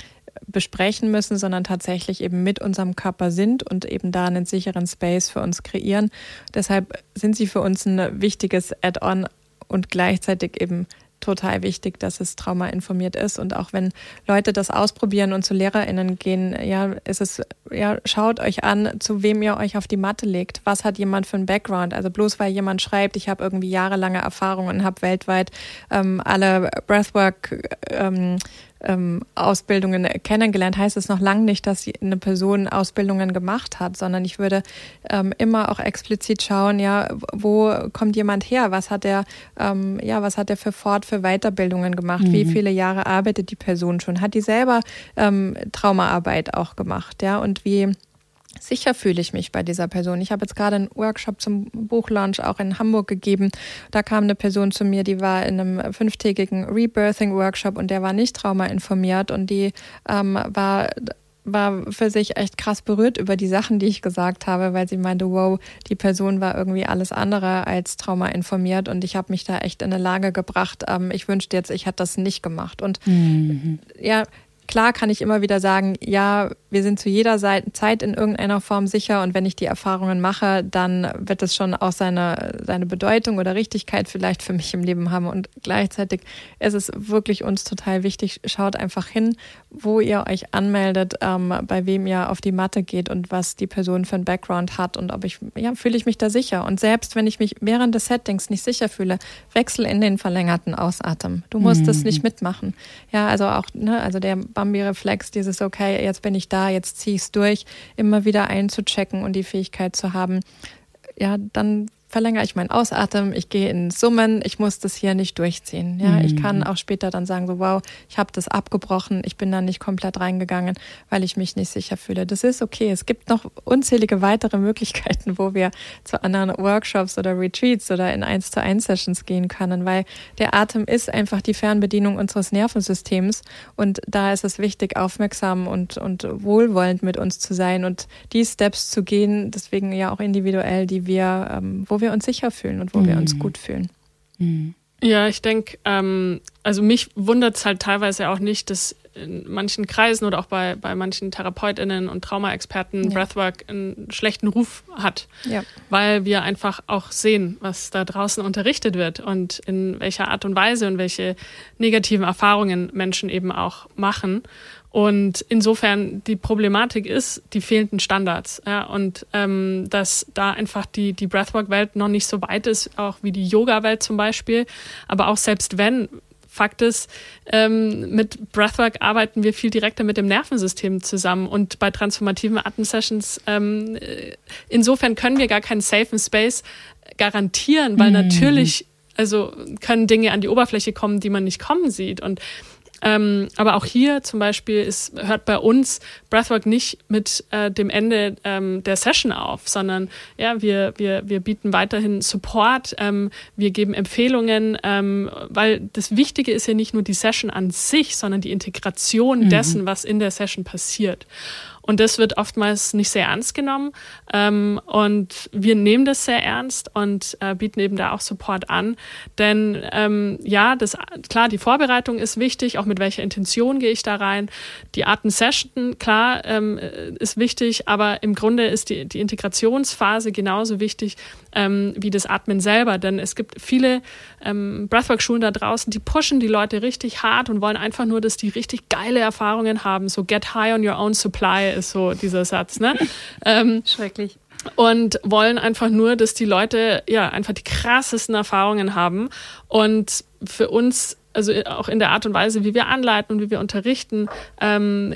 besprechen müssen, sondern tatsächlich eben mit unserem Körper sind und eben da einen sicheren Space für uns kreieren. Deshalb sind sie für uns ein wichtiges Add-on und gleichzeitig eben total wichtig, dass es traumainformiert ist. Und auch wenn Leute das ausprobieren und zu LehrerInnen gehen, ja, ist es, ja, schaut euch an, zu wem ihr euch auf die Matte legt. Was hat jemand für einen Background? Also bloß weil jemand schreibt, ich habe irgendwie jahrelange Erfahrung und habe weltweit ähm, alle Breathwork ähm, ähm, Ausbildungen kennengelernt, heißt es noch lange nicht, dass eine Person Ausbildungen gemacht hat, sondern ich würde ähm, immer auch explizit schauen, ja, wo kommt jemand her? Was hat er, ähm, ja, was hat er für Fort-, für Weiterbildungen gemacht? Mhm. Wie viele Jahre arbeitet die Person schon? Hat die selber ähm, Traumaarbeit auch gemacht, ja? Und wie sicher fühle ich mich bei dieser Person. Ich habe jetzt gerade einen Workshop zum Buchlaunch auch in Hamburg gegeben. Da kam eine Person zu mir, die war in einem fünftägigen Rebirthing-Workshop und der war nicht traumainformiert und die ähm, war war für sich echt krass berührt über die Sachen, die ich gesagt habe, weil sie meinte, wow, die Person war irgendwie alles andere als Trauma informiert und ich habe mich da echt in eine Lage gebracht. Ähm, ich wünschte jetzt, ich hätte das nicht gemacht. Und mhm. ja, klar kann ich immer wieder sagen, ja, wir sind zu jeder Zeit in irgendeiner Form sicher und wenn ich die Erfahrungen mache, dann wird es schon auch seine, seine Bedeutung oder Richtigkeit vielleicht für mich im Leben haben. Und gleichzeitig ist es wirklich uns total wichtig, schaut einfach hin, wo ihr euch anmeldet, ähm, bei wem ihr auf die Matte geht und was die Person für einen Background hat und ob ich, ja, fühle ich mich da sicher. Und selbst wenn ich mich während des Settings nicht sicher fühle, wechsel in den verlängerten Ausatem. Du musst es mhm. nicht mitmachen. Ja, also auch, ne, also der Bambi-Reflex, dieses, okay, jetzt bin ich da, jetzt ziehe ich es durch, immer wieder einzuchecken und die Fähigkeit zu haben, ja, dann verlängere ich meinen Ausatmen, ich gehe in Summen, ich muss das hier nicht durchziehen. Ja, mhm. ich kann mhm. auch später dann sagen, so wow, ich habe das abgebrochen, ich bin da nicht komplett reingegangen, weil ich mich nicht sicher fühle. Das ist okay. Es gibt noch unzählige weitere Möglichkeiten, wo wir zu anderen Workshops oder Retreats oder in 1 zu 1 Sessions gehen können, weil der Atem ist einfach die Fernbedienung unseres Nervensystems und da ist es wichtig, aufmerksam und, und wohlwollend mit uns zu sein und die Steps zu gehen, deswegen ja auch individuell, die wir, ähm, wo wir uns sicher fühlen und wo mhm. wir uns mhm. gut fühlen. Mhm. Ja, ich denke, ähm, also mich wundert es halt teilweise auch nicht, dass in manchen Kreisen oder auch bei, bei manchen TherapeutInnen und Traumaexperten ja. Breathwork einen schlechten Ruf hat. Ja. Weil wir einfach auch sehen, was da draußen unterrichtet wird und in welcher Art und Weise und welche negativen Erfahrungen Menschen eben auch machen. Und insofern die Problematik ist die fehlenden Standards. Ja, und ähm, dass da einfach die, die Breathwork-Welt noch nicht so weit ist, auch wie die Yoga-Welt zum Beispiel. Aber auch selbst wenn, Fakt ist, ähm, mit Breathwork arbeiten wir viel direkter mit dem Nervensystem zusammen und bei transformativen Atemsessions ähm, äh, insofern können wir gar keinen safen Space garantieren, weil mhm. natürlich also können Dinge an die Oberfläche kommen, die man nicht kommen sieht und ähm, aber auch hier zum Beispiel ist, hört bei uns Breathwork nicht mit äh, dem Ende ähm, der Session auf, sondern ja, wir, wir, wir bieten weiterhin Support, ähm, wir geben Empfehlungen, ähm, weil das Wichtige ist ja nicht nur die Session an sich, sondern die Integration mhm. dessen, was in der Session passiert. Und das wird oftmals nicht sehr ernst genommen. Ähm, und wir nehmen das sehr ernst und äh, bieten eben da auch Support an. Denn ähm, ja, das, klar, die Vorbereitung ist wichtig, auch mit welcher Intention gehe ich da rein. Die Arten Session, klar, ähm, ist wichtig, aber im Grunde ist die, die Integrationsphase genauso wichtig ähm, wie das Atmen selber. Denn es gibt viele ähm, Breathwork-Schulen da draußen, die pushen die Leute richtig hart und wollen einfach nur, dass die richtig geile Erfahrungen haben. So get high on your own supply ist so dieser Satz. Ne? ähm, Schrecklich und wollen einfach nur, dass die Leute ja einfach die krassesten Erfahrungen haben. Und für uns also auch in der Art und Weise, wie wir anleiten und wie wir unterrichten, ähm,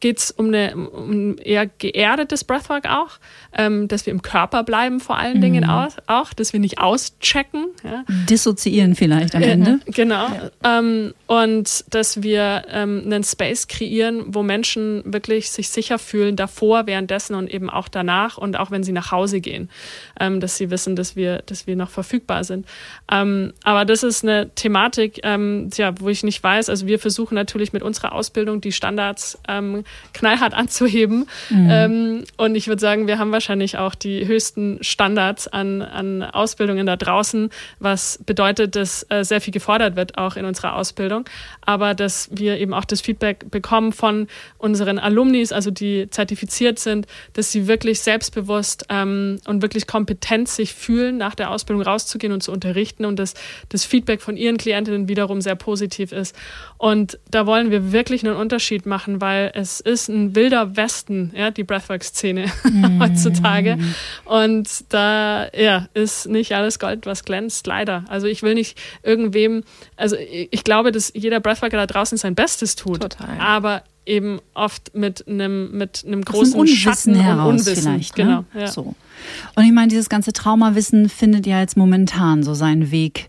geht es um, eine, um eher geerdetes Breathwork auch, ähm, dass wir im Körper bleiben vor allen Dingen mhm. auch, auch, dass wir nicht auschecken. Ja. Dissoziieren vielleicht am Ende. Äh, genau. Ja. Ähm, und dass wir ähm, einen Space kreieren, wo Menschen wirklich sich sicher fühlen, davor, währenddessen und eben auch danach und auch wenn sie nach Hause gehen, ähm, dass sie wissen, dass wir, dass wir noch verfügbar sind. Ähm, aber das ist eine Thematik, ähm, ähm, tja, wo ich nicht weiß, also wir versuchen natürlich mit unserer Ausbildung die Standards ähm, knallhart anzuheben. Mhm. Ähm, und ich würde sagen, wir haben wahrscheinlich auch die höchsten Standards an, an Ausbildungen da draußen, was bedeutet, dass äh, sehr viel gefordert wird, auch in unserer Ausbildung. Aber dass wir eben auch das Feedback bekommen von unseren Alumnis, also die zertifiziert sind, dass sie wirklich selbstbewusst ähm, und wirklich kompetent sich fühlen, nach der Ausbildung rauszugehen und zu unterrichten und dass das Feedback von ihren Klientinnen wiederum Publikum sehr positiv ist. Und da wollen wir wirklich einen Unterschied machen, weil es ist ein wilder Westen, ja, die Breathwork-Szene mm. heutzutage. Und da ja, ist nicht alles Gold, was glänzt, leider. Also ich will nicht irgendwem, also ich glaube, dass jeder Breathworker da draußen sein Bestes tut. Total. Aber eben oft mit einem mit einem großen Schatten heraus und Unwissen. Vielleicht, ne? genau. Ja. So. Und ich meine, dieses ganze Traumawissen findet ja jetzt momentan so seinen Weg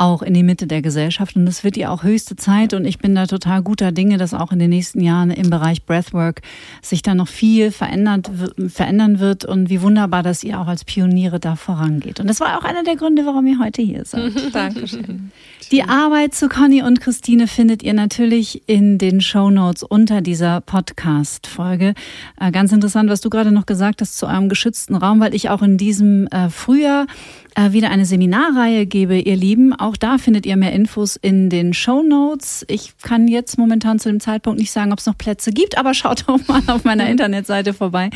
auch in die Mitte der Gesellschaft. Und es wird ja auch höchste Zeit. Und ich bin da total guter Dinge, dass auch in den nächsten Jahren im Bereich Breathwork sich da noch viel verändert, verändern wird. Und wie wunderbar, dass ihr auch als Pioniere da vorangeht. Und das war auch einer der Gründe, warum ihr heute hier seid. Dankeschön. Die Arbeit zu Conny und Christine findet ihr natürlich in den Show Notes unter dieser Podcast-Folge. Äh, ganz interessant, was du gerade noch gesagt hast zu eurem geschützten Raum, weil ich auch in diesem äh, Frühjahr äh, wieder eine Seminarreihe gebe, ihr Lieben. Auch da findet ihr mehr Infos in den Show Notes. Ich kann jetzt momentan zu dem Zeitpunkt nicht sagen, ob es noch Plätze gibt, aber schaut doch mal auf meiner Internetseite vorbei.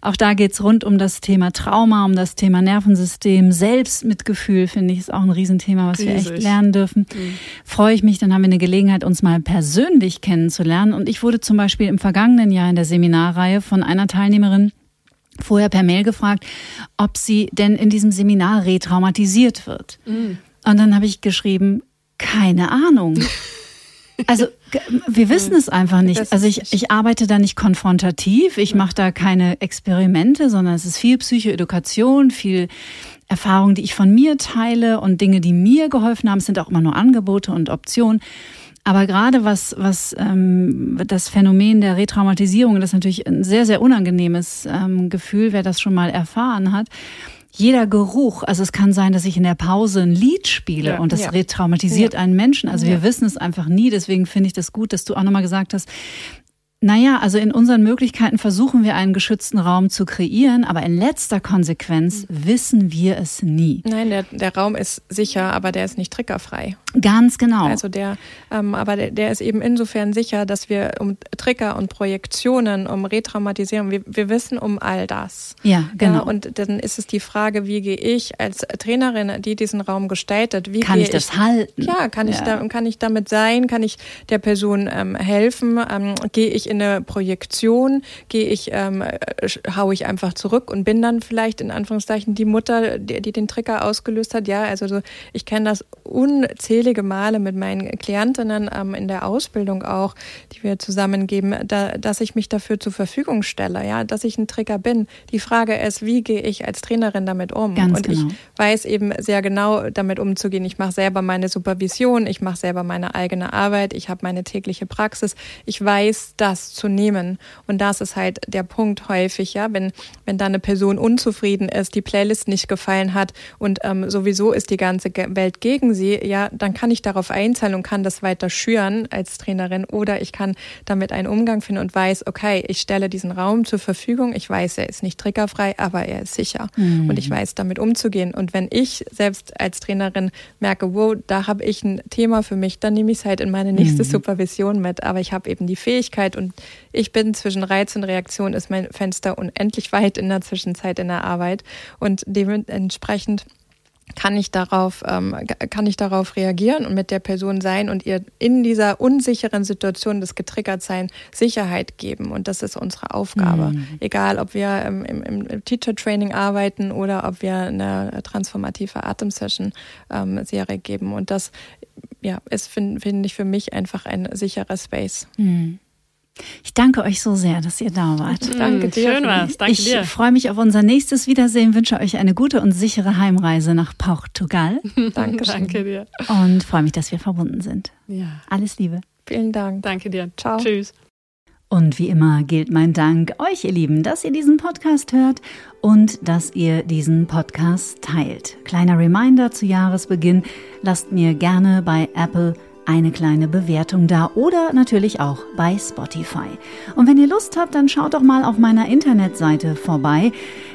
Auch da geht's rund um das Thema Trauma, um das Thema Nervensystem, Selbstmitgefühl, finde ich, ist auch ein Riesenthema, was Riesig. wir echt lernen dürfen. Mhm. Freue ich mich, dann haben wir eine Gelegenheit, uns mal persönlich kennenzulernen. Und ich wurde zum Beispiel im vergangenen Jahr in der Seminarreihe von einer Teilnehmerin vorher per Mail gefragt, ob sie denn in diesem Seminar retraumatisiert wird. Mhm. Und dann habe ich geschrieben, keine Ahnung. Also wir wissen es einfach nicht. Also ich, ich arbeite da nicht konfrontativ, ich mache da keine Experimente, sondern es ist viel Psychoedukation, viel Erfahrung, die ich von mir teile und Dinge, die mir geholfen haben, sind auch immer nur Angebote und Optionen. Aber gerade was, was ähm, das Phänomen der Retraumatisierung, das ist natürlich ein sehr, sehr unangenehmes ähm, Gefühl, wer das schon mal erfahren hat. Jeder Geruch, also es kann sein, dass ich in der Pause ein Lied spiele ja, und das ja. retraumatisiert ja. einen Menschen. Also wir wissen es einfach nie. Deswegen finde ich das gut, dass du auch nochmal gesagt hast, naja, also in unseren Möglichkeiten versuchen wir einen geschützten Raum zu kreieren, aber in letzter Konsequenz wissen wir es nie. Nein, der, der Raum ist sicher, aber der ist nicht triggerfrei. Ganz genau. Also der, ähm, aber der, der ist eben insofern sicher, dass wir um Trigger und Projektionen, um Retraumatisierung, wir, wir wissen um all das. Ja, genau. Ja, und dann ist es die Frage, wie gehe ich als Trainerin, die diesen Raum gestaltet, wie kann ich das ich, halten? Ja, kann ja. ich da, kann ich damit sein? Kann ich der Person ähm, helfen? Ähm, gehe ich in eine Projektion, gehe ich, ähm, haue ich einfach zurück und bin dann vielleicht in Anführungszeichen die Mutter, die, die den Trigger ausgelöst hat. Ja, also so, ich kenne das unzählige Male mit meinen Klientinnen ähm, in der Ausbildung auch, die wir zusammengeben, da, dass ich mich dafür zur Verfügung stelle, ja, dass ich ein Trigger bin. Die Frage ist, wie gehe ich als Trainerin damit um? Ganz und genau. ich weiß eben sehr genau damit umzugehen. Ich mache selber meine Supervision, ich mache selber meine eigene Arbeit, ich habe meine tägliche Praxis. Ich weiß das zu nehmen. Und das ist halt der Punkt häufig, ja, wenn, wenn da eine Person unzufrieden ist, die Playlist nicht gefallen hat und ähm, sowieso ist die ganze Welt gegen sie, ja, dann kann ich darauf einzahlen und kann das weiter schüren als Trainerin oder ich kann damit einen Umgang finden und weiß, okay, ich stelle diesen Raum zur Verfügung. Ich weiß, er ist nicht triggerfrei, aber er ist sicher. Mhm. Und ich weiß, damit umzugehen. Und wenn ich selbst als Trainerin merke, wow, da habe ich ein Thema für mich, dann nehme ich es halt in meine nächste mhm. Supervision mit. Aber ich habe eben die Fähigkeit und ich bin zwischen Reiz und Reaktion ist mein Fenster unendlich weit in der Zwischenzeit in der Arbeit und dementsprechend kann ich darauf ähm, kann ich darauf reagieren und mit der Person sein und ihr in dieser unsicheren Situation des Getriggertsein Sicherheit geben und das ist unsere Aufgabe mhm. egal ob wir im, im, im, Teacher Training arbeiten oder ob wir eine transformative Atemsession ähm, Serie geben und das ja ist finde find ich für mich einfach ein sicherer Space. Mhm. Ich danke euch so sehr, dass ihr da wart. Mhm, danke dir. Schön war's. Danke ich dir. freue mich auf unser nächstes Wiedersehen, wünsche euch eine gute und sichere Heimreise nach Portugal. danke, danke dir. Und freue mich, dass wir verbunden sind. Ja. Alles Liebe. Vielen Dank. Danke dir. Ciao. Tschüss. Und wie immer gilt mein Dank euch, ihr Lieben, dass ihr diesen Podcast hört und dass ihr diesen Podcast teilt. Kleiner Reminder zu Jahresbeginn, lasst mir gerne bei Apple eine kleine Bewertung da oder natürlich auch bei Spotify. Und wenn ihr Lust habt, dann schaut doch mal auf meiner Internetseite vorbei.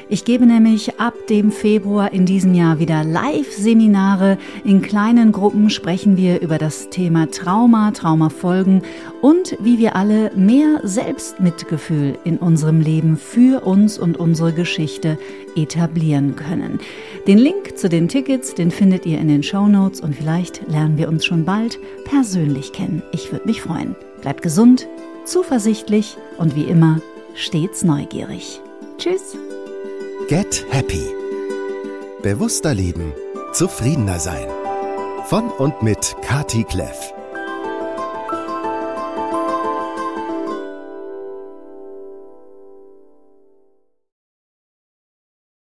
Ich gebe nämlich ab dem Februar in diesem Jahr wieder Live-Seminare. In kleinen Gruppen sprechen wir über das Thema Trauma, Traumafolgen und wie wir alle mehr Selbstmitgefühl in unserem Leben für uns und unsere Geschichte etablieren können. Den Link zu den Tickets, den findet ihr in den Show Notes und vielleicht lernen wir uns schon bald persönlich kennen. Ich würde mich freuen. Bleibt gesund, zuversichtlich und wie immer stets neugierig. Tschüss. Get Happy. Bewusster leben, zufriedener sein. Von und mit Kati Kleff.